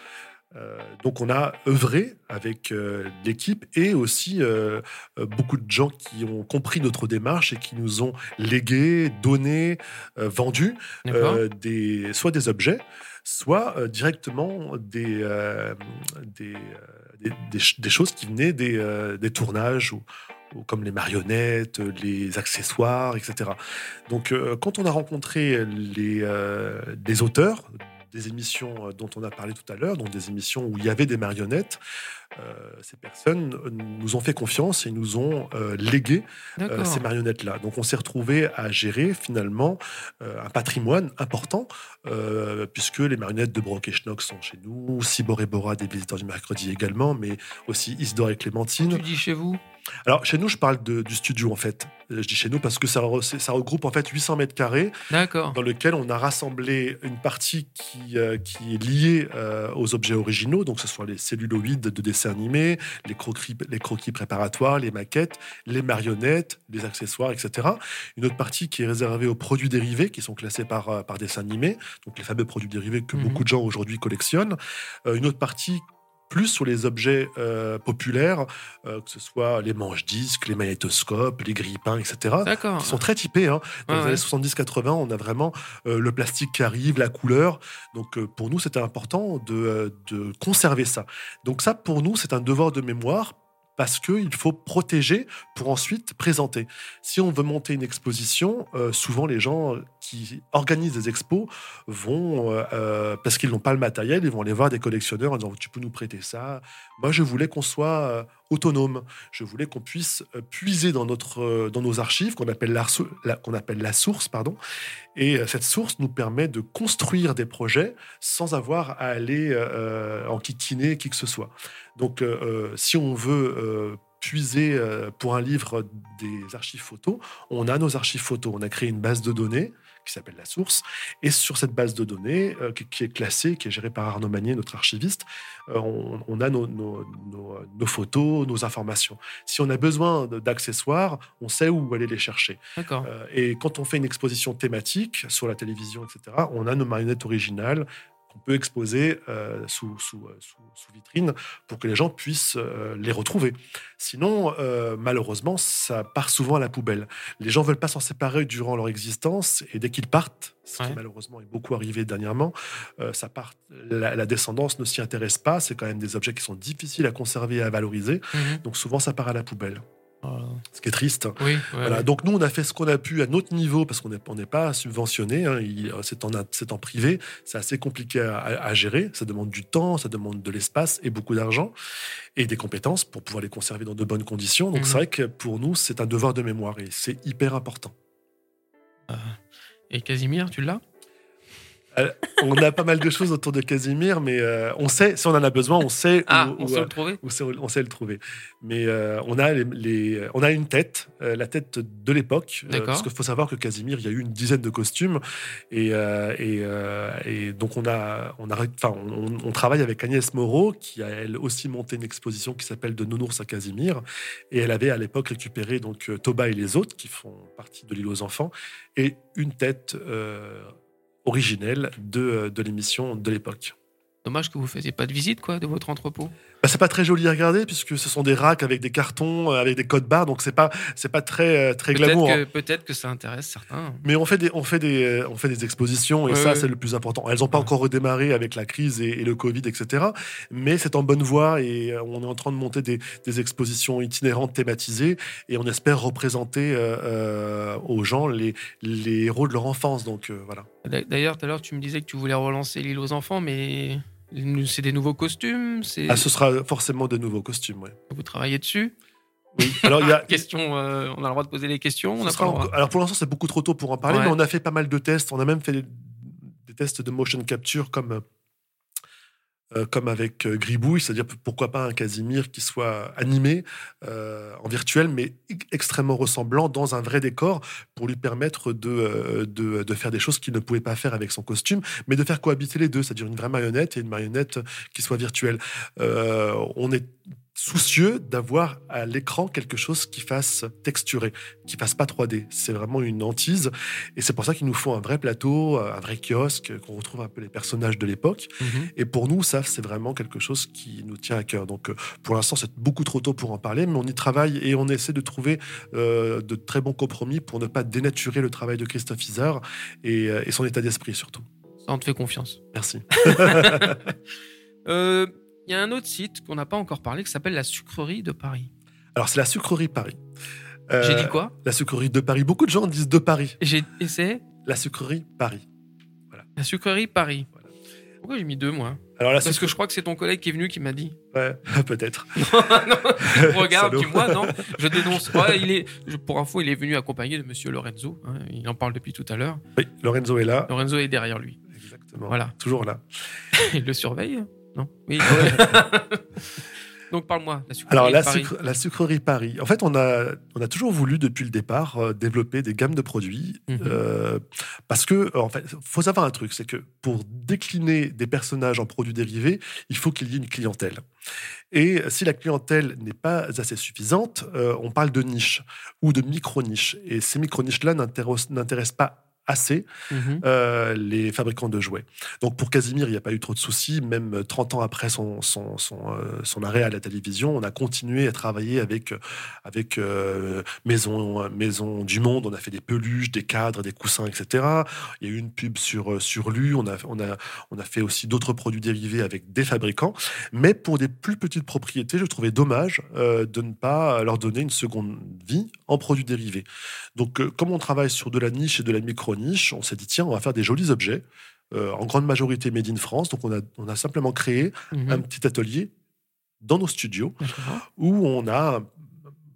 Speaker 3: Euh, donc on a œuvré avec euh, l'équipe et aussi euh, beaucoup de gens qui ont compris notre démarche et qui nous ont légué, donné, vendu des, soit des objets, soit directement des, des, des, des ch- des choses qui venaient des, des tournages, ou, comme les marionnettes, les accessoires, etc. Donc euh, quand on a rencontré les, euh, des auteurs, des émissions dont on a parlé tout à l'heure, donc des émissions où il y avait des marionnettes, euh, ces personnes nous ont fait confiance et nous ont euh, légué euh, ces marionnettes-là. Donc on s'est retrouvé à gérer finalement euh, un patrimoine important, euh, puisque les marionnettes de Brock et Schnock sont chez nous, Cibor et Bora des visiteurs du mercredi également, mais aussi Isidore et Clémentine.
Speaker 2: Tu dis chez vous?
Speaker 3: Alors chez nous, je parle de- du studio en fait. Euh, Je dis chez nous parce que ça, regroupe en fait 800 mètres carrés dans lequel on a rassemblé une partie qui, euh, qui est liée euh, aux objets originaux, donc ce soit les celluloïdes de dessins animés, les croquis, les croquis préparatoires, les maquettes, les marionnettes, les accessoires, etc. Une autre partie qui est réservée aux produits dérivés qui sont classés par, euh, par dessin animé, donc les fameux produits dérivés que
Speaker 2: Mhm.
Speaker 3: beaucoup de gens aujourd'hui collectionnent. Euh, une autre partie plus sur les objets euh, populaires, euh, que ce soit les manches-disques, les magnétoscopes, les grille-pains, etc
Speaker 2: D'accord.
Speaker 3: qui sont très typés. Hein. Dans
Speaker 2: Ouais,
Speaker 3: les
Speaker 2: ouais.
Speaker 3: années 70-80, on a vraiment euh, le plastique qui arrive, la couleur. Donc pour nous, c'était important de, de conserver ça. Donc ça, pour nous, c'est un devoir de mémoire parce qu'il faut protéger pour ensuite présenter. Si on veut monter une exposition, euh, souvent les gens qui organisent des expos vont, euh, euh, parce qu'ils n'ont pas le matériel, ils vont aller voir des collectionneurs en disant tu peux nous prêter ça. Moi, je voulais qu'on soit euh, autonome. Je voulais qu'on puisse puiser dans, notre, dans nos archives, qu'on appelle, la, qu'on appelle la source, pardon. Et cette source nous permet de construire des projets sans avoir à aller euh, enquiquiner qui que ce soit. Donc, si on veut puiser pour un livre des archives photos, on a nos archives photos. On a créé une base de données qui s'appelle la source. Et sur cette base de données, euh, qui, qui est classée, qui est gérée par Arnaud Magnier, notre archiviste, euh, on, on a nos, nos- nos- nos photos, nos informations. Si on a besoin d'accessoires, on sait où aller les chercher. Euh, et quand on fait une exposition thématique sur la télévision, etc., on a nos marionnettes originales qu'on peut exposer euh, sous, sous, euh, sous, sous vitrine pour que les gens puissent euh, les retrouver. Sinon, euh, malheureusement, ça part souvent à la poubelle. Les gens veulent pas s'en séparer durant leur existence et dès qu'ils partent, ce
Speaker 2: Ouais.
Speaker 3: qui malheureusement est beaucoup arrivé dernièrement, ça part, la, la descendance ne s'y intéresse pas. C'est quand même des objets qui sont difficiles à conserver et à valoriser.
Speaker 2: Mhm.
Speaker 3: Donc souvent, ça part à la poubelle, ce qui est triste.
Speaker 2: oui, ouais,
Speaker 3: Voilà,
Speaker 2: ouais.
Speaker 3: donc nous, on a fait ce qu'on a pu à notre niveau parce qu'on n'est pas subventionné. hein, il- c'est en, privé, c'est assez compliqué à, gérer. Ça demande du temps, ça demande de l'espace et beaucoup d'argent et des compétences pour pouvoir les conserver dans de bonnes conditions. Donc
Speaker 2: Mhm.
Speaker 3: c'est vrai que pour nous, c'est un devoir de mémoire et c'est hyper important.
Speaker 2: Et Casimir, tu l'as?
Speaker 3: On a pas mal de choses autour de Casimir, mais euh, on sait, si on en a besoin, on sait
Speaker 2: Ah,
Speaker 3: où-
Speaker 2: on
Speaker 3: où,
Speaker 2: sait
Speaker 3: euh,
Speaker 2: le trouver
Speaker 3: où c'est- on sait le trouver. Mais euh, on, a les, les- on a une tête, euh, la tête de l'époque. euh, parce qu'il faut savoir que Casimir, il y a eu une dizaine de costumes. Et, euh, et, euh, et donc, on, a, on, a, enfin, on, on travaille avec Agnès Moreau, qui a elle aussi monté une exposition qui s'appelle De Nounours à Casimir. Et elle avait à l'époque récupéré donc, euh, Toba et les autres, qui font partie de l'île aux enfants, et une tête. Euh, originelle de, de l'émission de l'époque.
Speaker 2: Dommage que vous faisiez pas de visite quoi de votre entrepôt.
Speaker 3: Bah, c'est pas très joli à regarder puisque ce sont des racks avec des cartons, euh, avec des codes barres, donc c'est pas c'est pas très euh, très glamour. hein.
Speaker 2: peut-être que ça intéresse certains.
Speaker 3: Mais on fait des on fait des euh, on fait des expositions et
Speaker 2: Ouais,
Speaker 3: ça
Speaker 2: ouais.
Speaker 3: c'est le plus important. Elles ont pas
Speaker 2: Ouais.
Speaker 3: encore redémarré avec la crise et, et le Covid etc. Mais c'est en bonne voie et euh, on est en train de monter des, des expositions itinérantes thématisées et on espère représenter euh, euh, aux gens les les héros de leur enfance. Donc euh, voilà.
Speaker 2: D'a- D'ailleurs, tout à l'heure, tu me disais que tu voulais relancer l'île aux enfants, mais c'est des nouveaux costumes. C'est
Speaker 3: Ah, ce sera forcément de nouveaux costumes. Ouais.
Speaker 2: vous travaillez dessus?
Speaker 3: Oui. Alors il y a [LAUGHS]
Speaker 2: Question, euh, on a le droit de poser les questions. On pas
Speaker 3: Alors pour l'instant, c'est beaucoup trop tôt pour en parler,
Speaker 2: Ouais.
Speaker 3: mais on a fait pas mal de tests. On a même fait des, des tests de motion capture comme, euh, comme avec euh, Gribouille, c'est-à-dire pourquoi pas un Casimir qui soit animé euh, en virtuel, mais extrêmement ressemblant dans un vrai décor pour lui permettre de, de, de faire des choses qu'il ne pouvait pas faire avec son costume, mais de faire cohabiter les deux, c'est-à-dire une vraie marionnette et une marionnette qui soit virtuelle. On est soucieux d'avoir à l'écran quelque chose qui fasse texturé, qui fasse pas 3D. C'est vraiment une hantise. Et c'est pour ça qu'il nous faut un vrai plateau, un vrai kiosque, qu'on retrouve un peu les personnages de l'époque.
Speaker 2: Mhm.
Speaker 3: Et pour nous, ça, c'est vraiment quelque chose qui nous tient à cœur. Donc, euh, pour l'instant, c'est beaucoup trop tôt pour en parler, mais on y travaille et on essaie de trouver euh, de très bons compromis pour ne pas dénaturer le travail de Christophe Isard et, euh, et son état d'esprit surtout.
Speaker 2: Ça, on te fait confiance.
Speaker 3: Merci. [LAUGHS]
Speaker 2: Euh, Il y a un autre site qu'on n'a pas encore parlé qui s'appelle la Sucrerie de Paris.
Speaker 3: Alors, c'est la sucrerie Paris. Euh,
Speaker 2: J'ai dit quoi?
Speaker 3: La sucrerie de Paris. Beaucoup de gens disent de Paris.
Speaker 2: J'ai essayé
Speaker 3: La sucrerie Paris.
Speaker 2: la Sucrerie Paris.
Speaker 3: Voilà.
Speaker 2: Pourquoi j'ai mis deux, moi?
Speaker 3: Alors, la
Speaker 2: Parce que je crois que c'est ton collègue qui est venu qui m'a dit.
Speaker 3: Ouais, [LAUGHS] peut-être. [LAUGHS]
Speaker 2: non, [LAUGHS] regarde, puis moi, non, je dénonce. Ouais, il est, je- pour info, il est venu accompagné de monsieur Lorenzo. hein, il en parle depuis tout à l'heure.
Speaker 3: Oui, Lorenzo est là.
Speaker 2: Lorenzo est derrière lui.
Speaker 3: Exactement.
Speaker 2: Voilà.
Speaker 3: Toujours là.
Speaker 2: Il le surveille Non Oui. ouais. [LAUGHS] Donc parle-moi. La sucrerie
Speaker 3: Alors, la,
Speaker 2: Paris.
Speaker 3: sucre- la sucrerie Paris. En fait, on a, on a toujours voulu, depuis le départ, euh, développer des gammes de produits.
Speaker 2: Mhm.
Speaker 3: euh, parce que, en fait, faut savoir un truc c'est que pour décliner des personnages en produits dérivés, il faut qu'il y ait une clientèle. Et si la clientèle n'est pas assez suffisante, euh, on parle de niche ou de micro-niche. Et ces micro-niches-là n'intéressent n'intéressent pas assez
Speaker 2: Mhm.
Speaker 3: euh, les fabricants de jouets. Donc pour Casimir, il n'y a pas eu trop de soucis. Même 30 ans après son, son, son, euh, son arrêt à la télévision, on a continué à travailler avec, avec euh, Maison, Maison du Monde. On a fait des peluches, des cadres, des coussins, etc. Il y a eu une pub sur, euh, sur Lu. On a, on, a, on a fait aussi d'autres produits dérivés avec des fabricants. Mais pour des plus petites propriétés, je trouvais dommage euh, de ne pas leur donner une seconde vie en produits dérivés. Donc, euh, comme on travaille sur de la niche et de la micro-niche, on s'est dit, tiens, on va faire des jolis objets, euh, en grande majorité made in France. Donc, on a, on a simplement créé
Speaker 2: Mhm.
Speaker 3: un petit atelier dans nos studios où on a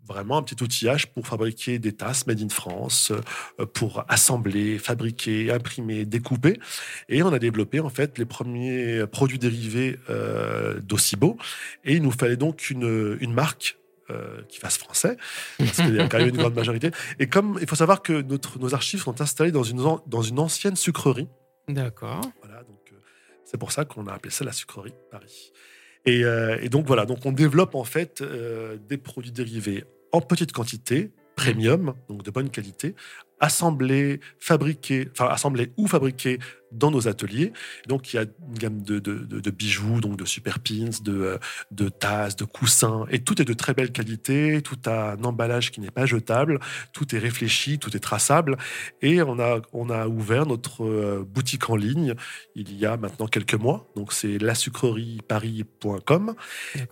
Speaker 3: vraiment un petit outillage pour fabriquer des tasses made in France, euh, pour assembler, fabriquer, imprimer, découper. Et on a développé en fait les premiers produits dérivés euh, d'Ossibo. Et il nous fallait donc une, une marque euh, qui fasse français, parce qu'il y a quand même une grande majorité. Et comme il faut savoir que notre, nos archives sont installées dans une, an- dans une ancienne sucrerie,
Speaker 2: D'accord.
Speaker 3: voilà, donc euh, c'est pour ça qu'on a appelé ça la sucrerie Paris. Et, euh, et donc voilà, donc on développe en fait euh, des produits dérivés en petite quantité, premium, donc de bonne qualité, assemblés, fabriqués, enfin assemblés ou fabriqués dans nos ateliers. Donc il y a une gamme de, de, de, bijoux, donc de super pins, de, de tasses, de coussins, et tout est de très belle qualité, tout a un emballage qui n'est pas jetable, tout est réfléchi, tout est traçable, et on a, on a ouvert notre euh, boutique en ligne il y a maintenant quelques mois, donc c'est lasucrerieparis.com,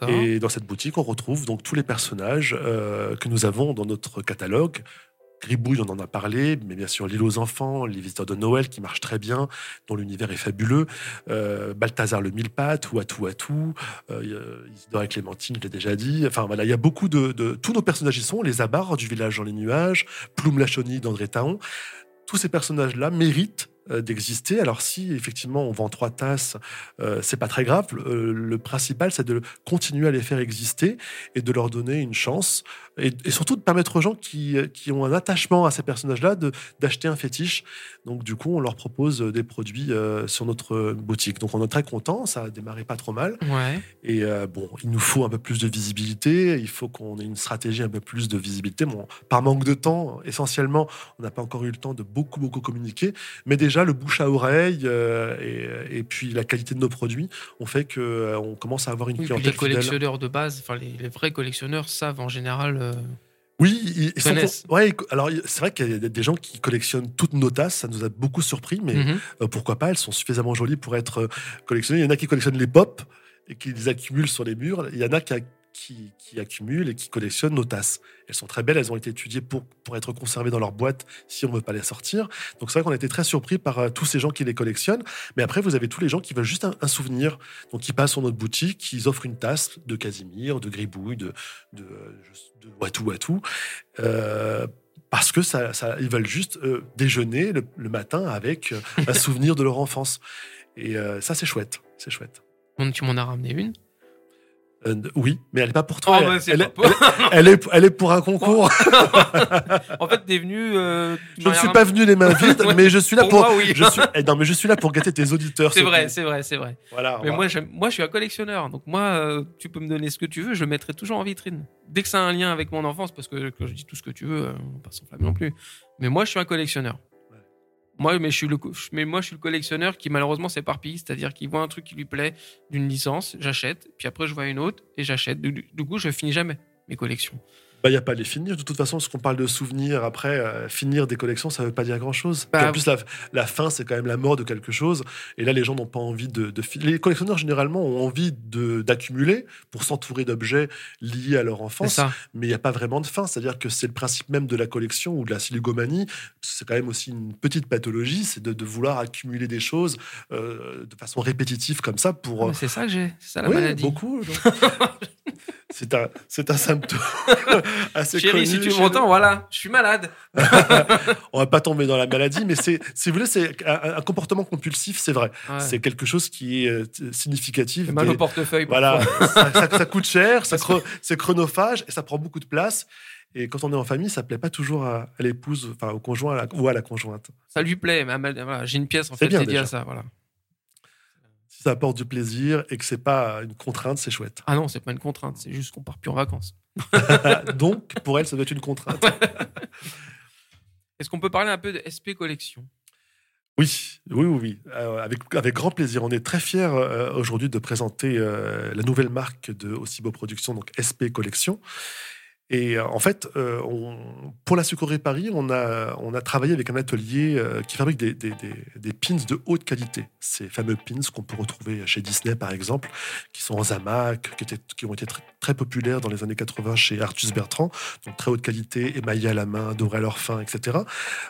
Speaker 3: et dans cette boutique on retrouve donc tous les personnages euh, que nous avons dans notre catalogue, Gribouille, on en a parlé, mais bien sûr l'île aux enfants, les visiteurs de Noël qui marchent très bien, dont l'univers est fabuleux, euh, Balthazar le mille pattes, ou Atou Atou, euh, Isidore et Clémentine, je l'ai déjà dit. Enfin voilà, il y a beaucoup de, tous nos personnages y sont, les Abars du village dans les nuages, Plume la Chaunie d'André Taon. Tous ces personnages-là méritent euh, d'exister. Alors si effectivement on vend trois tasses, euh, c'est pas très grave. Le principal, c'est de continuer à les faire exister et de leur donner une chance et, surtout de permettre aux gens qui, qui ont un attachement à ces personnages-là d'acheter un fétiche. Donc du coup, on leur propose des produits sur notre boutique. Donc on est très content. Ça a démarré pas trop mal.
Speaker 2: Ouais.
Speaker 3: Et bon, il nous faut un peu plus de visibilité. Il faut qu'on ait une stratégie un peu plus de visibilité. Bon, par manque de temps, essentiellement, on n'a pas encore eu le temps de beaucoup beaucoup communiquer, mais déjà le bouche à oreille euh, et, puis la qualité de nos produits ont fait qu'on euh, commence à avoir une clientèle.
Speaker 2: les collectionneurs de base, enfin les, vrais collectionneurs savent en général. Euh,
Speaker 3: oui, ils, sont, ouais, alors c'est vrai qu'il y a des gens qui collectionnent toutes nos tasses, ça nous a beaucoup surpris, mais mhm. pourquoi pas Elles sont suffisamment jolies pour être collectionnées. Il y en a qui collectionnent les pop et qui les accumulent sur les murs. Il y en a qui, qui, accumulent et qui collectionnent nos tasses. Elles sont très belles, elles ont été étudiées pour, pour être conservées dans leur boîte si on ne veut pas les sortir. Donc c'est vrai qu'on a été très surpris par euh, tous ces gens qui les collectionnent. Mais après, vous avez tous les gens qui veulent juste un, souvenir. Donc qui passent sur notre boutique, ils offrent une tasse de Casimir, de Gribouille, de, de, de Watou Watou. Euh, parce que ça, ça, ils veulent juste euh, déjeuner le, matin avec un [LAUGHS] souvenir de leur enfance. Et ça, c'est chouette. C'est chouette.
Speaker 2: Tu m'en as ramené une
Speaker 3: euh, oui, mais elle n'est pas pour toi.
Speaker 2: Oh, bah,
Speaker 3: elle, elle, est, elle, est, pour un concours. [LAUGHS]
Speaker 2: en fait, t'es venu. Euh,
Speaker 3: je ne suis pas venu les mains vides, [LAUGHS] mais je suis là pour. moi, oui. je suis, eh, non, mais je suis là pour gâter tes auditeurs.
Speaker 2: C'est vrai, c'est vrai, c'est vrai.
Speaker 3: Voilà.
Speaker 2: Mais moi, moi, je suis un collectionneur, donc moi, euh, tu peux me donner ce que tu veux, je le mettrai toujours en vitrine. Dès que ça a un lien avec mon enfance, parce que quand je dis tout ce que tu veux, on passe en flamme non plus. Mais moi, je suis un collectionneur. Moi, mais je suis le, mais moi, je suis le collectionneur qui malheureusement s'éparpille, c'est-à-dire qu'il voit un truc qui lui plaît d'une licence, j'achète, puis après je vois une autre et j'achète. Du, du, coup, je finis jamais mes collections.
Speaker 3: Il bah, n'y a pas à les finir. De toute façon, ce qu'on parle de souvenirs, après, euh, finir des collections, ça ne veut pas dire grand-chose. Bah, en plus, la, la fin, c'est quand même la mort de quelque chose. Et là, les gens n'ont pas envie de, de, Les collectionneurs, généralement, ont envie d'accumuler pour s'entourer d'objets liés à leur enfance. Mais il n'y a pas vraiment de fin. C'est-à-dire que c'est le principe même de la collection ou de la silugomanie. C'est quand même aussi une petite pathologie, c'est de, de, vouloir accumuler des choses euh, de façon répétitive comme ça pour...
Speaker 2: Ah, c'est ça que j'ai. C'est ça la maladie.
Speaker 3: beaucoup. [LAUGHS] c'est un, c'est un symptôme [LAUGHS] assez
Speaker 2: Chérie, si tu m'entends, voilà, je suis malade. [LAUGHS]
Speaker 3: On va pas tomber dans la maladie, mais c'est, si vous voulez, c'est un, comportement compulsif, c'est vrai. C'est quelque chose qui est euh, significatif.
Speaker 2: Mal au portefeuille.
Speaker 3: Voilà, ça, coûte cher, ça c'est chronophage et ça prend beaucoup de place. Et quand on est en famille, ça plaît pas toujours à, l'épouse, enfin au conjoint ou à la conjointe.
Speaker 2: Ça lui plaît, mais voilà, j'ai une pièce en fait dédiée à ça, voilà
Speaker 3: ça apporte du plaisir et que c'est pas une contrainte, c'est chouette.
Speaker 2: Ah non, c'est pas une contrainte, c'est juste qu'on part plus en vacances. [LAUGHS]
Speaker 3: Donc, pour elle, ça doit être une contrainte. [LAUGHS]
Speaker 2: Est-ce qu'on peut parler un peu de SP Collection?
Speaker 3: Oui, oui, oui, euh, avec, avec grand plaisir. On est très fiers euh, aujourd'hui de présenter euh, la nouvelle marque de Ocibo Productions, donc SP Collection. Et euh, en fait, euh, pour la Sucrerie Paris, on a, travaillé avec un atelier euh, qui fabrique des, pins de haute qualité. Ces fameux pins qu'on peut retrouver chez Disney, par exemple, qui sont en zamac, qui, ont été très, populaires dans les années 80 chez Artus Bertrand, donc très haute qualité, émaillés à la main, dorés à leur fin, etc.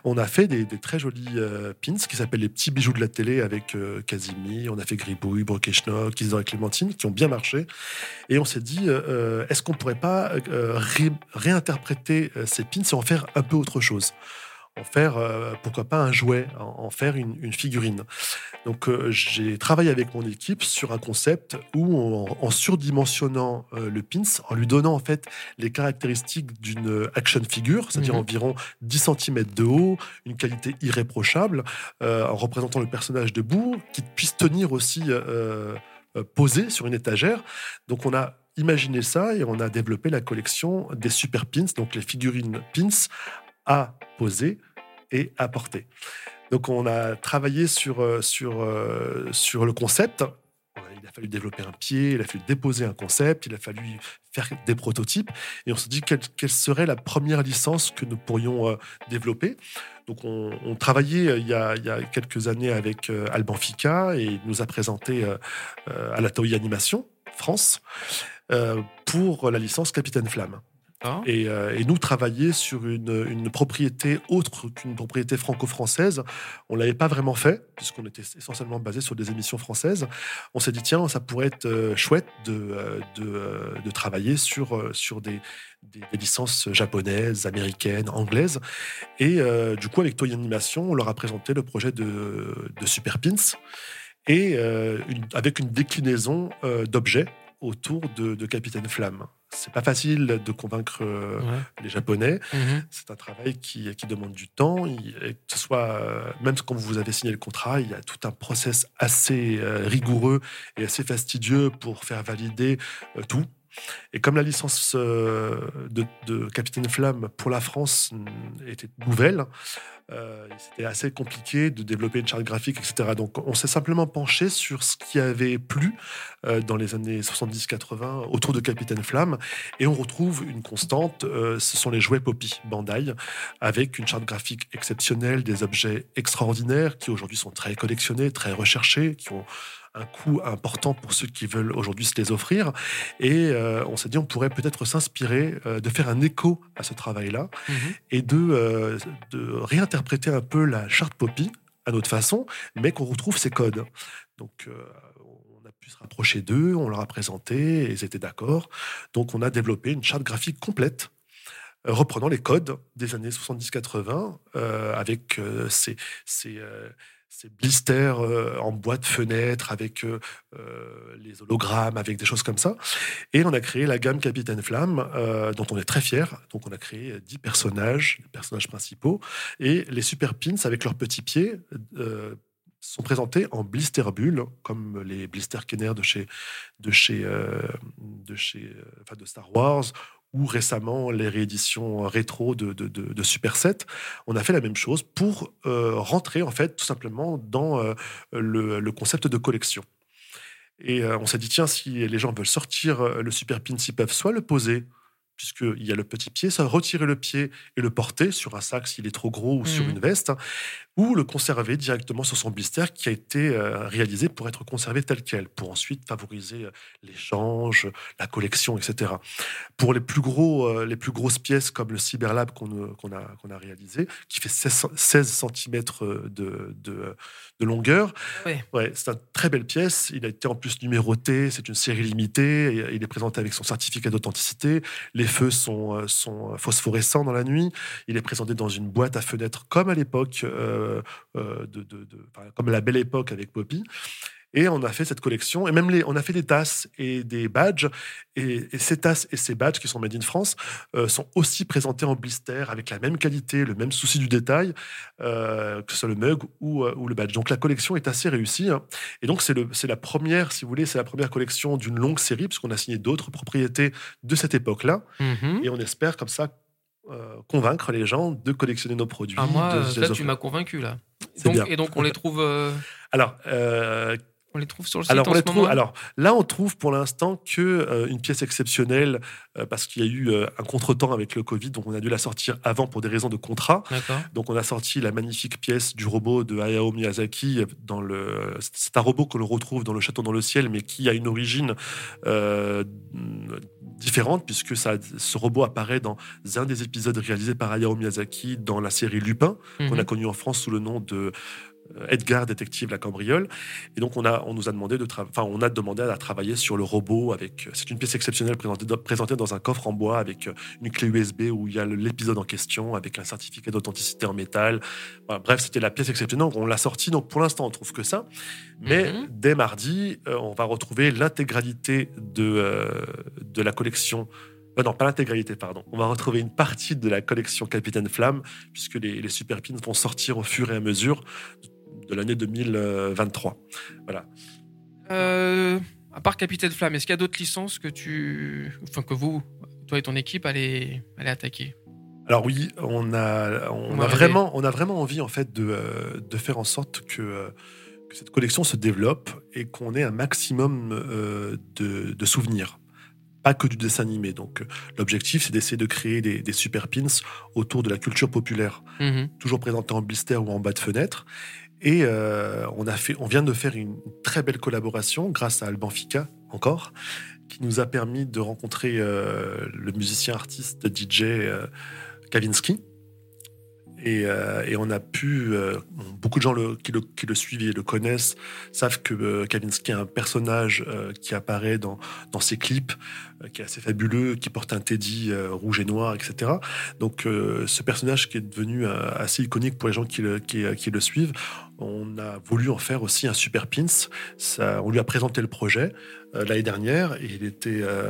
Speaker 3: On a fait des, très jolis pins qui s'appellent les petits bijoux de la télé avec Casimir, on a fait Gribouille, Brokeschnock, Isidore et Clémentine, qui ont bien marché. Et on s'est dit, est-ce qu'on pourrait pas réinterpréter euh, ces pins et en faire un peu autre chose en faire, euh, pourquoi pas, un jouet, en, faire une, figurine. Donc euh, j'ai travaillé avec mon équipe sur un concept où, en, surdimensionnant le pins, en lui donnant en fait les caractéristiques d'une action figure, c'est-à-dire mhm. environ 10 cm de haut, une qualité irréprochable, en représentant le personnage debout, qui puisse tenir aussi posé sur une étagère. Donc on a imaginé ça et on a développé la collection des super pins, donc les figurines pins à poser et apporter. Donc on a travaillé sur, euh, sur, euh, sur le concept. Il a fallu développer un pied, il a fallu déposer un concept, il a fallu faire des prototypes. Et on s'est dit quelle, quelle, serait la première licence que nous pourrions euh, développer. Donc on, travaillait il y, a, il y, a, quelques années avec Alban Fica et il nous a présenté à la Animation France pour la licence Capitaine Flamme. Et, euh, et, nous travailler sur une, une propriété autre qu'une propriété franco-française, on l'avait pas vraiment fait puisqu'on était essentiellement basé sur des émissions françaises. On s'est dit tiens, ça pourrait être euh, chouette de, euh, de, de travailler sur sur des, des, des, licences japonaises, américaines, anglaises. Et euh, du coup, avec Toy Animation, on leur a présenté le projet de, de Super Pins et euh, une, avec une déclinaison d'objets autour de, de Capitaine Flamme c'est pas facile de convaincre euh, ouais. les Japonais. -hmm. C'est un travail qui, qui, demande du temps. Il, que ce soit, euh, même quand vous avez signé le contrat, il y a tout un process assez euh, rigoureux et assez fastidieux pour faire valider tout. Et comme la licence euh, de, de, Capitaine Flamme pour la France était nouvelle, euh, c'était assez compliqué de développer une charte graphique, etc. Donc on s'est simplement penché sur ce qui avait plu euh, dans les années 70-80 autour de Capitaine Flamme et on retrouve une constante, euh, ce sont les jouets Poppy Bandai, avec une charte graphique exceptionnelle, des objets extraordinaires qui aujourd'hui sont très collectionnés, très recherchés, qui ont un coût important pour ceux qui veulent aujourd'hui se les offrir. Et euh, on s'est dit, on pourrait peut-être s'inspirer euh, de faire un écho à ce travail-là -hmm. et de, euh, de, réinterpréter un peu la charte Poppy à notre façon, mais qu'on retrouve ces codes. Donc, on a pu se rapprocher d'eux, on leur a présenté, et ils étaient d'accord. Donc, on a développé une charte graphique complète reprenant les codes des années 70-80 avec ces, ces ces blisters euh, en bois de fenêtre avec euh, euh, les hologrammes, avec des choses comme ça. Et on a créé la gamme Capitaine Flamme, dont on est très fier. Donc on a créé 10 personnages, les personnages principaux, et les super pins avec leurs petits pieds. Sont présentés en blister bulle, comme les blister Kenner de chez, de chez, de chez, enfin de Star Wars ou récemment les rééditions rétro de, de, de, Super 7, on a fait la même chose pour euh, rentrer en fait tout simplement dans euh, le, le, concept de collection. Et euh, on s'est dit, tiens, si les gens veulent sortir le Super Pin, ils peuvent soit le poser puisqu'il y a le petit pied, ça retirer le pied et le porter sur un sac s'il est trop gros ou mmh. sur une veste, ou le conserver directement sur son blister qui a été euh, réalisé pour être conservé tel quel, pour ensuite favoriser euh, l'échange, la collection, etc. Pour les plus, gros, euh, les plus grosses pièces comme le Cyberlab qu'on qu a, réalisé, qui fait 16, 16 cm de, de, de longueur,
Speaker 2: oui.
Speaker 3: ouais, c'est une très belle pièce, il a été en plus numéroté, c'est une série limitée, il est présenté avec son certificat d'authenticité, les feux sont, sont phosphorescents dans la nuit, il est présenté dans une boîte à fenêtres comme à l'époque euh, euh, de, de, de enfin, comme la belle époque avec Poppy. Et on a fait cette collection, et même les, on a fait des tasses et des badges. Et, et ces tasses et ces badges qui sont made in France euh, sont aussi présentés en blister avec la même qualité, le même souci du détail, euh, que ce soit le mug ou, euh, ou, le badge. Donc la collection est assez réussie. Hein. Et donc c'est la première, si vous voulez, c'est la première collection d'une longue série, puisqu'on a signé d'autres propriétés de cette époque-là. Mm -hmm. Et on espère comme ça euh, convaincre les gens de collectionner nos produits.
Speaker 2: Ah, moi, là, tu m'as convaincu, là. Donc, et donc, on les trouve. Euh...
Speaker 3: Alors. Euh...
Speaker 2: On les trouve sur le site
Speaker 3: alors,
Speaker 2: en
Speaker 3: on les
Speaker 2: ce
Speaker 3: trouve,
Speaker 2: moment
Speaker 3: alors là, on trouve pour l'instant que euh, une pièce exceptionnelle euh, parce qu'il y a eu euh, un contretemps avec le Covid, donc on a dû la sortir avant pour des raisons de contrat. Donc on a sorti la magnifique pièce du robot de Hayao Miyazaki. Dans le, c'est un robot que l'on retrouve dans le château dans le ciel, mais qui a une origine différente puisque ça, ce robot apparaît dans un des épisodes réalisés par Hayao Miyazaki dans la série Lupin, mm -hmm. qu'on a connu en France sous le nom de Edgar, détective la cambriole. Et donc, on, a, on nous a demandé de enfin, on a demandé à travailler sur le robot avec. C'est une pièce exceptionnelle présentée, présentée dans un coffre en bois avec une clé USB où il y a l'épisode en question avec un certificat d'authenticité en métal. Bref, c'était la pièce exceptionnelle. On l'a sortie. Donc, pour l'instant, on trouve que ça. Mais mm -hmm. dès mardi, euh, on va retrouver l'intégralité de, euh, de la collection euh, non, pas l'intégralité, pardon. On va retrouver une partie de la collection Capitaine Flamme, puisque les, les super pins vont sortir au fur et à mesure de l'année 2023. Voilà.
Speaker 2: Euh, à part Capitaine Flamme, est-ce qu'il y a d'autres licences que tu, enfin que vous, toi et ton équipe, allez, allez attaquer?
Speaker 3: Alors oui, on a, on
Speaker 2: On
Speaker 3: a vraiment, on a vraiment envie en fait de, euh, de faire en sorte que, euh, que cette collection se développe et qu'on ait un maximum euh, de, de souvenirs, pas que du dessin animé. Donc l'objectif, c'est d'essayer de créer des, des super pins autour de la culture populaire,
Speaker 2: Mhm.
Speaker 3: toujours présentés en blister ou en bas de fenêtre. Et euh, on, vient de faire une très belle collaboration grâce à Alban Fika, encore, qui nous a permis de rencontrer euh, le musicien artiste DJ euh. Et, euh, et on a pu. euh, beaucoup de gens qui, le, qui le suivent et le connaissent savent que euh, Kavinsky est un personnage euh, qui apparaît dans, dans ses clips, qui est assez fabuleux, qui porte un teddy rouge et noir, etc. Donc, ce personnage qui est devenu assez iconique pour les gens qui le, suivent, on a voulu en faire aussi un super pins. On lui a présenté le projet l'année dernière et il était, euh,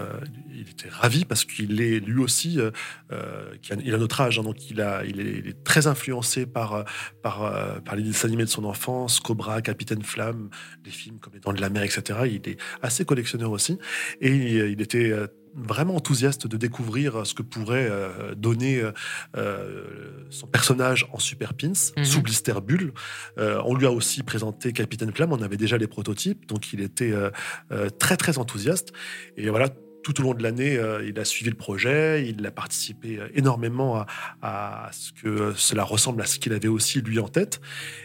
Speaker 3: il était ravi parce qu'il est lui aussi, euh, euh, il a notre âge, hein, donc il, a, il, est, très influencé par, euh, par, euh, par les dessins animés de son enfance, Cobra, Capitaine Flamme, les films comme Les Dents de la Mer, etc. Il est assez collectionneur aussi et il, il était euh, vraiment enthousiaste de découvrir ce que pourrait euh, donner euh, euh, son personnage en Super Pins,
Speaker 2: Mhm.
Speaker 3: sous blister bulle. Euh, on lui a aussi présenté Capitaine Flamme, on avait déjà les prototypes, donc il était euh, euh, très très enthousiaste. Et voilà, tout au long de l'année, euh, il a suivi le projet, il a participé euh, énormément à, à ce que cela ressemble à ce qu'il avait aussi lui en tête.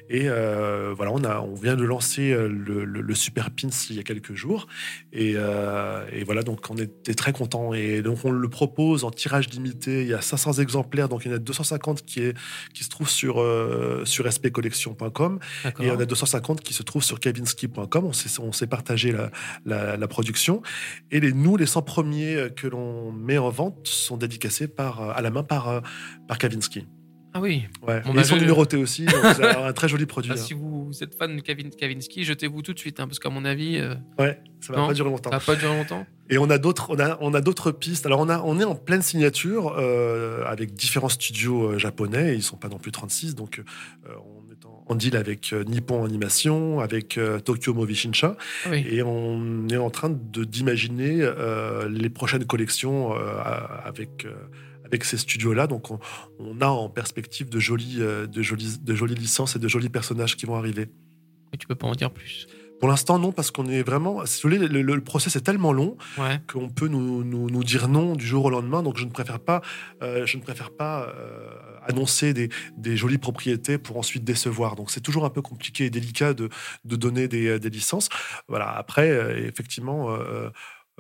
Speaker 3: Et euh, voilà, on, a, on vient de lancer le, le- le Super Pins il y a quelques jours. Et, euh, et voilà, donc on était très contents. Et donc on le propose en tirage limité. Il y a 500 exemplaires, donc il y en a 250 qui, est, qui se trouvent sur, euh, sur spcollection.com. Et il y en a 250 qui se trouvent sur kavinsky.com. On s'est, on s'est partagé la, la, la production. Et les, nous, les 100 premiers que l'on met en vente sont dédicacés par, euh, à la main par, euh, par Kavinsky.
Speaker 2: Ah oui.
Speaker 3: Ouais.
Speaker 2: Bon,
Speaker 3: Et
Speaker 2: bah,
Speaker 3: ils sont numérotés aussi. Donc c'est [LAUGHS] un très joli produit.
Speaker 2: Ah,
Speaker 3: hein.
Speaker 2: si vous êtes fan de Kavin- Kavinsky, jetez-vous tout de suite, hein, parce qu'à mon avis, euh,
Speaker 3: Ouais, ça va
Speaker 2: Non.
Speaker 3: pas durer longtemps.
Speaker 2: ça va pas durer longtemps.
Speaker 3: Et on a d'autres, on a, on a d'autres pistes. Alors on a, on est en pleine signature euh, avec différents studios euh, japonais. Ils sont pas non plus 36, donc euh, on deal avec euh, Nippon Animation, avec euh, Tokyo Movie Shinsha,
Speaker 2: oui.
Speaker 3: et on est en train d'imaginer euh, les prochaines collections avec. avec ces studios-là, donc on, on a en perspective de jolies, de, jolies, de jolies licences et de jolis personnages qui vont arriver.
Speaker 2: Mais tu peux pas en dire plus.
Speaker 3: Pour l'instant, non, parce qu'on est vraiment. Si vous voulez, le, le- le process est tellement long
Speaker 2: Ouais.
Speaker 3: qu'on peut nous, nous, nous dire non du jour au lendemain. Donc je ne préfère pas, euh, je ne préfère pas euh, annoncer des, des jolies propriétés pour ensuite décevoir. Donc c'est toujours un peu compliqué et délicat de, de donner des, des licences. Voilà. Après, euh, effectivement.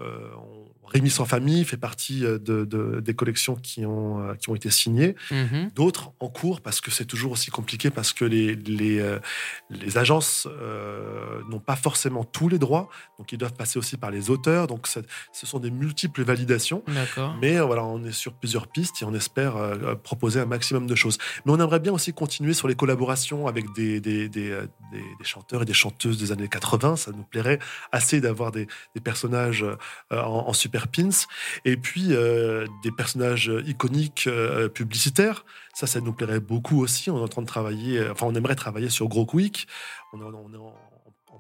Speaker 3: Euh, Rémi sans famille fait partie euh, de, de- des collections qui ont, euh, qui ont été signées
Speaker 2: Mhm.
Speaker 3: d'autres en cours parce que c'est toujours aussi compliqué parce que les, les, les agences euh, n'ont pas forcément tous les droits, donc ils doivent passer aussi par les auteurs, donc ce sont des multiples validations. Mais euh, voilà, on est sur plusieurs pistes et on espère proposer un maximum de choses. Mais on aimerait bien aussi continuer sur les collaborations avec des, des, des, des- chanteurs et des chanteuses des années 80. Ça nous plairait assez d'avoir des, personnages en, en super pins. Et puis euh, des personnages iconiques euh, publicitaires. Ça, ça nous plairait beaucoup aussi. On est en train de travailler, euh, enfin, on aimerait travailler sur Gros Quick. On est, en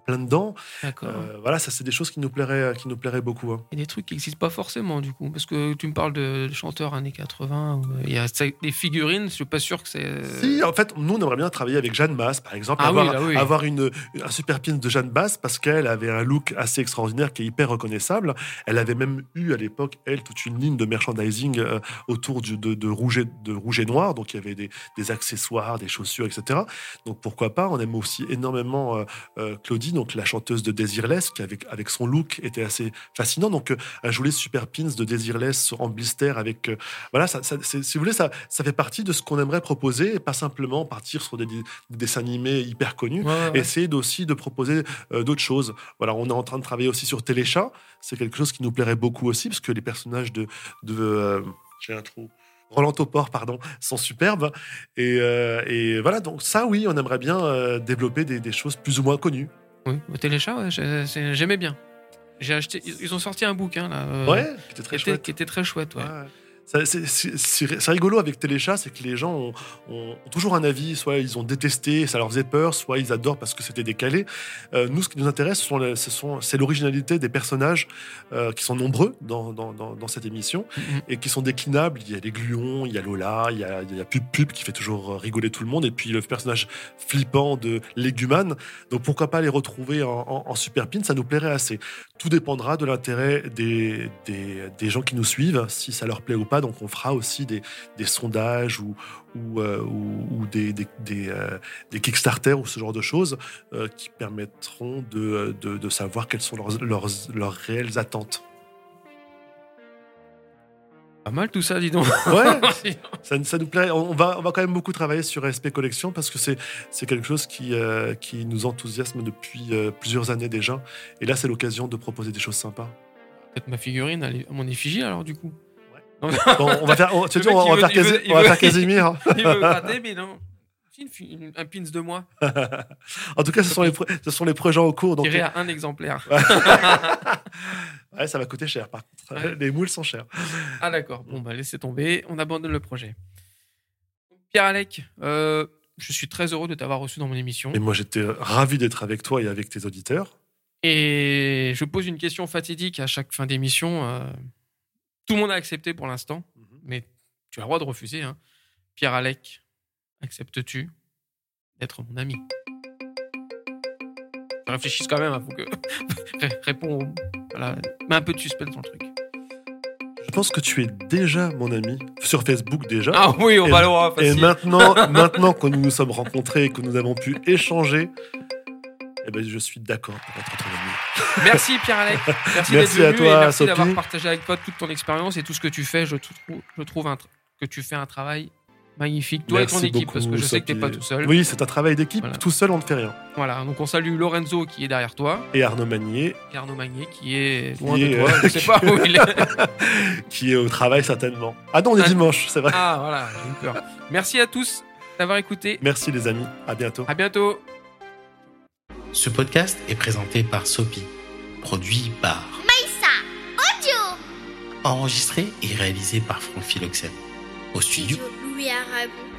Speaker 3: plein dedans. Euh, voilà, ça, c'est des choses qui nous plairaient, qui nous plairaient beaucoup. hein.
Speaker 2: A des trucs qui n'existent pas forcément, du coup. Parce que tu me parles de chanteurs années 80. où, euh, Il y a des figurines, je suis pas sûr que c'est.
Speaker 3: Si, en fait, nous, on aimerait bien travailler avec Jeanne Basse, par exemple,
Speaker 2: Ah
Speaker 3: avoir,
Speaker 2: oui, là, oui.
Speaker 3: avoir une, un super pin de Jeanne Basse parce qu'elle avait un look assez extraordinaire qui est hyper reconnaissable. Elle avait même eu à l'époque, elle, toute une ligne de merchandising euh, autour du, de, de, rouge et, de rouge et noir. Donc, il y avait des, des accessoires, des chaussures, etc. Donc, pourquoi pas? On aime aussi énormément euh, euh, Donc la chanteuse de Desireless, qui avec, avec son look était assez fascinant. Donc, euh, un joli super pins de Desireless en blister avec. euh, voilà, ça, si vous voulez, ça, ça fait partie de ce qu'on aimerait proposer et pas simplement partir sur des, des dessins animés hyper connus.
Speaker 2: Ouais, ouais, ouais.
Speaker 3: Essayer aussi de proposer euh, d'autres choses. Voilà, on est en train de travailler aussi sur Téléchat. C'est quelque chose qui nous plairait beaucoup aussi, parce que les personnages de. de euh, J'ai un trou. Roland Topor, pardon, sont superbes. Et, euh, et voilà, donc ça, oui, on aimerait bien euh, développer des, des choses plus ou moins connues.
Speaker 2: Oui, au Téléchat, ouais, j'aimais bien. J'ai acheté. Ils ont sorti un bouquin là. euh,
Speaker 3: Ouais, qui était
Speaker 2: qui
Speaker 3: très
Speaker 2: était,
Speaker 3: chouette.
Speaker 2: qui était très chouette. Ouais.
Speaker 3: C'est rigolo avec Téléchat, c'est que les gens ont, toujours un avis, soit ils ont détesté, ça leur faisait peur, soit ils adorent parce que c'était décalé. Euh, nous, ce qui nous intéresse, c'est l'originalité des personnages euh, qui sont nombreux dans, dans, dans- dans cette émission
Speaker 2: Mhm.
Speaker 3: et qui sont déclinables. Il y a les gluons, il y a Lola, il y a, il y a Pup Pup qui fait toujours rigoler tout le monde, et puis le personnage flippant de Légumane. Donc pourquoi pas les retrouver en, en, en super pin, ça nous plairait assez. Tout dépendra de l'intérêt des, des, des gens qui nous suivent, si ça leur plaît ou pas. Donc on fera aussi des, des sondages ou, ou, euh, ou, ou des, des, des, euh, des Kickstarter ou ce genre de choses euh, qui permettront de, de, de savoir quelles sont leurs, leurs, leurs réelles attentes.
Speaker 2: Pas mal tout ça, dis donc.
Speaker 3: Ouais, [LAUGHS] ça, ça nous plaît. On va, on va quand même beaucoup travailler sur SP Collection parce que c'est c'est quelque chose qui, euh, qui nous enthousiasme depuis euh, plusieurs années déjà. Et là, c'est l'occasion de proposer des choses sympas.
Speaker 2: Peut-être ma figurine, elle est à mon effigie alors du coup.
Speaker 3: Bon, on va faire, on, tu sais, on va-
Speaker 2: veut-
Speaker 3: faire, va Casimir. [LAUGHS]
Speaker 2: Il veut gratter, mais non. Un pins de moi. [LAUGHS]
Speaker 3: en tout cas, ce sont les, ce sont les projets en cours. Donc,
Speaker 2: Tiré à un exemplaire. [LAUGHS]
Speaker 3: ouais, ça va coûter cher par contre.
Speaker 2: Ouais.
Speaker 3: Les moules sont chers.
Speaker 2: Ah d'accord, bon bah laissez tomber, on abandonne le projet. Pierre-Alec, euh, je suis très heureux de t'avoir reçu dans mon émission.
Speaker 3: Et moi, j'étais ravi d'être avec toi et avec tes auditeurs.
Speaker 2: Et je pose une question fatidique à chaque fin d'émission. euh, tout le monde a accepté pour l'instant, mais tu as le droit de refuser. hein. Pierre-Alec, acceptes-tu d'être mon ami? Je réfléchisse quand même, il faut que... [LAUGHS] Ré- Réponds, au- voilà, mets un peu de suspense dans le truc.
Speaker 3: Je pense que tu es déjà mon ami sur Facebook déjà.
Speaker 2: Ah oui, on
Speaker 3: Et-
Speaker 2: va le voir
Speaker 3: Et maintenant, [LAUGHS] maintenant que nous nous sommes rencontrés et que nous avons pu échanger, eh ben, je suis d'accord pour être ton ami.
Speaker 2: Merci Pierre-Alec. Merci,
Speaker 3: Merci
Speaker 2: d'être
Speaker 3: à
Speaker 2: venu
Speaker 3: toi,
Speaker 2: et merci d'avoir partagé avec toi toute ton expérience et tout ce que tu fais. Je, trouve, je trouve un que tu fais un travail magnifique. Toi et ton
Speaker 3: Merci
Speaker 2: équipe, parce que je sais que t'es
Speaker 3: Sophie.
Speaker 2: pas tout seul.
Speaker 3: Oui, c'est un travail d'équipe.
Speaker 2: Voilà.
Speaker 3: Tout seul, on ne fait rien.
Speaker 2: Voilà, donc on salue Lorenzo qui est derrière toi,
Speaker 3: Et Arnaud Magnier,
Speaker 2: et Arnaud Magnier qui est loin
Speaker 3: Qui
Speaker 2: de
Speaker 3: est,
Speaker 2: toi.
Speaker 3: euh,
Speaker 2: Je sais pas où il est. [LAUGHS]
Speaker 3: qui est au travail certainement. Ah non, on est
Speaker 2: Ah.
Speaker 3: dimanche, c'est vrai.
Speaker 2: Ah voilà, j'ai eu peur. Merci à tous d'avoir écouté.
Speaker 3: Merci les amis. À bientôt.
Speaker 2: À bientôt.
Speaker 4: Ce podcast est présenté par Sopi, produit par,
Speaker 1: Maïssa Audio.
Speaker 4: Enregistré et réalisé par Franck Philoxène. Au
Speaker 1: studio, Louis Aragon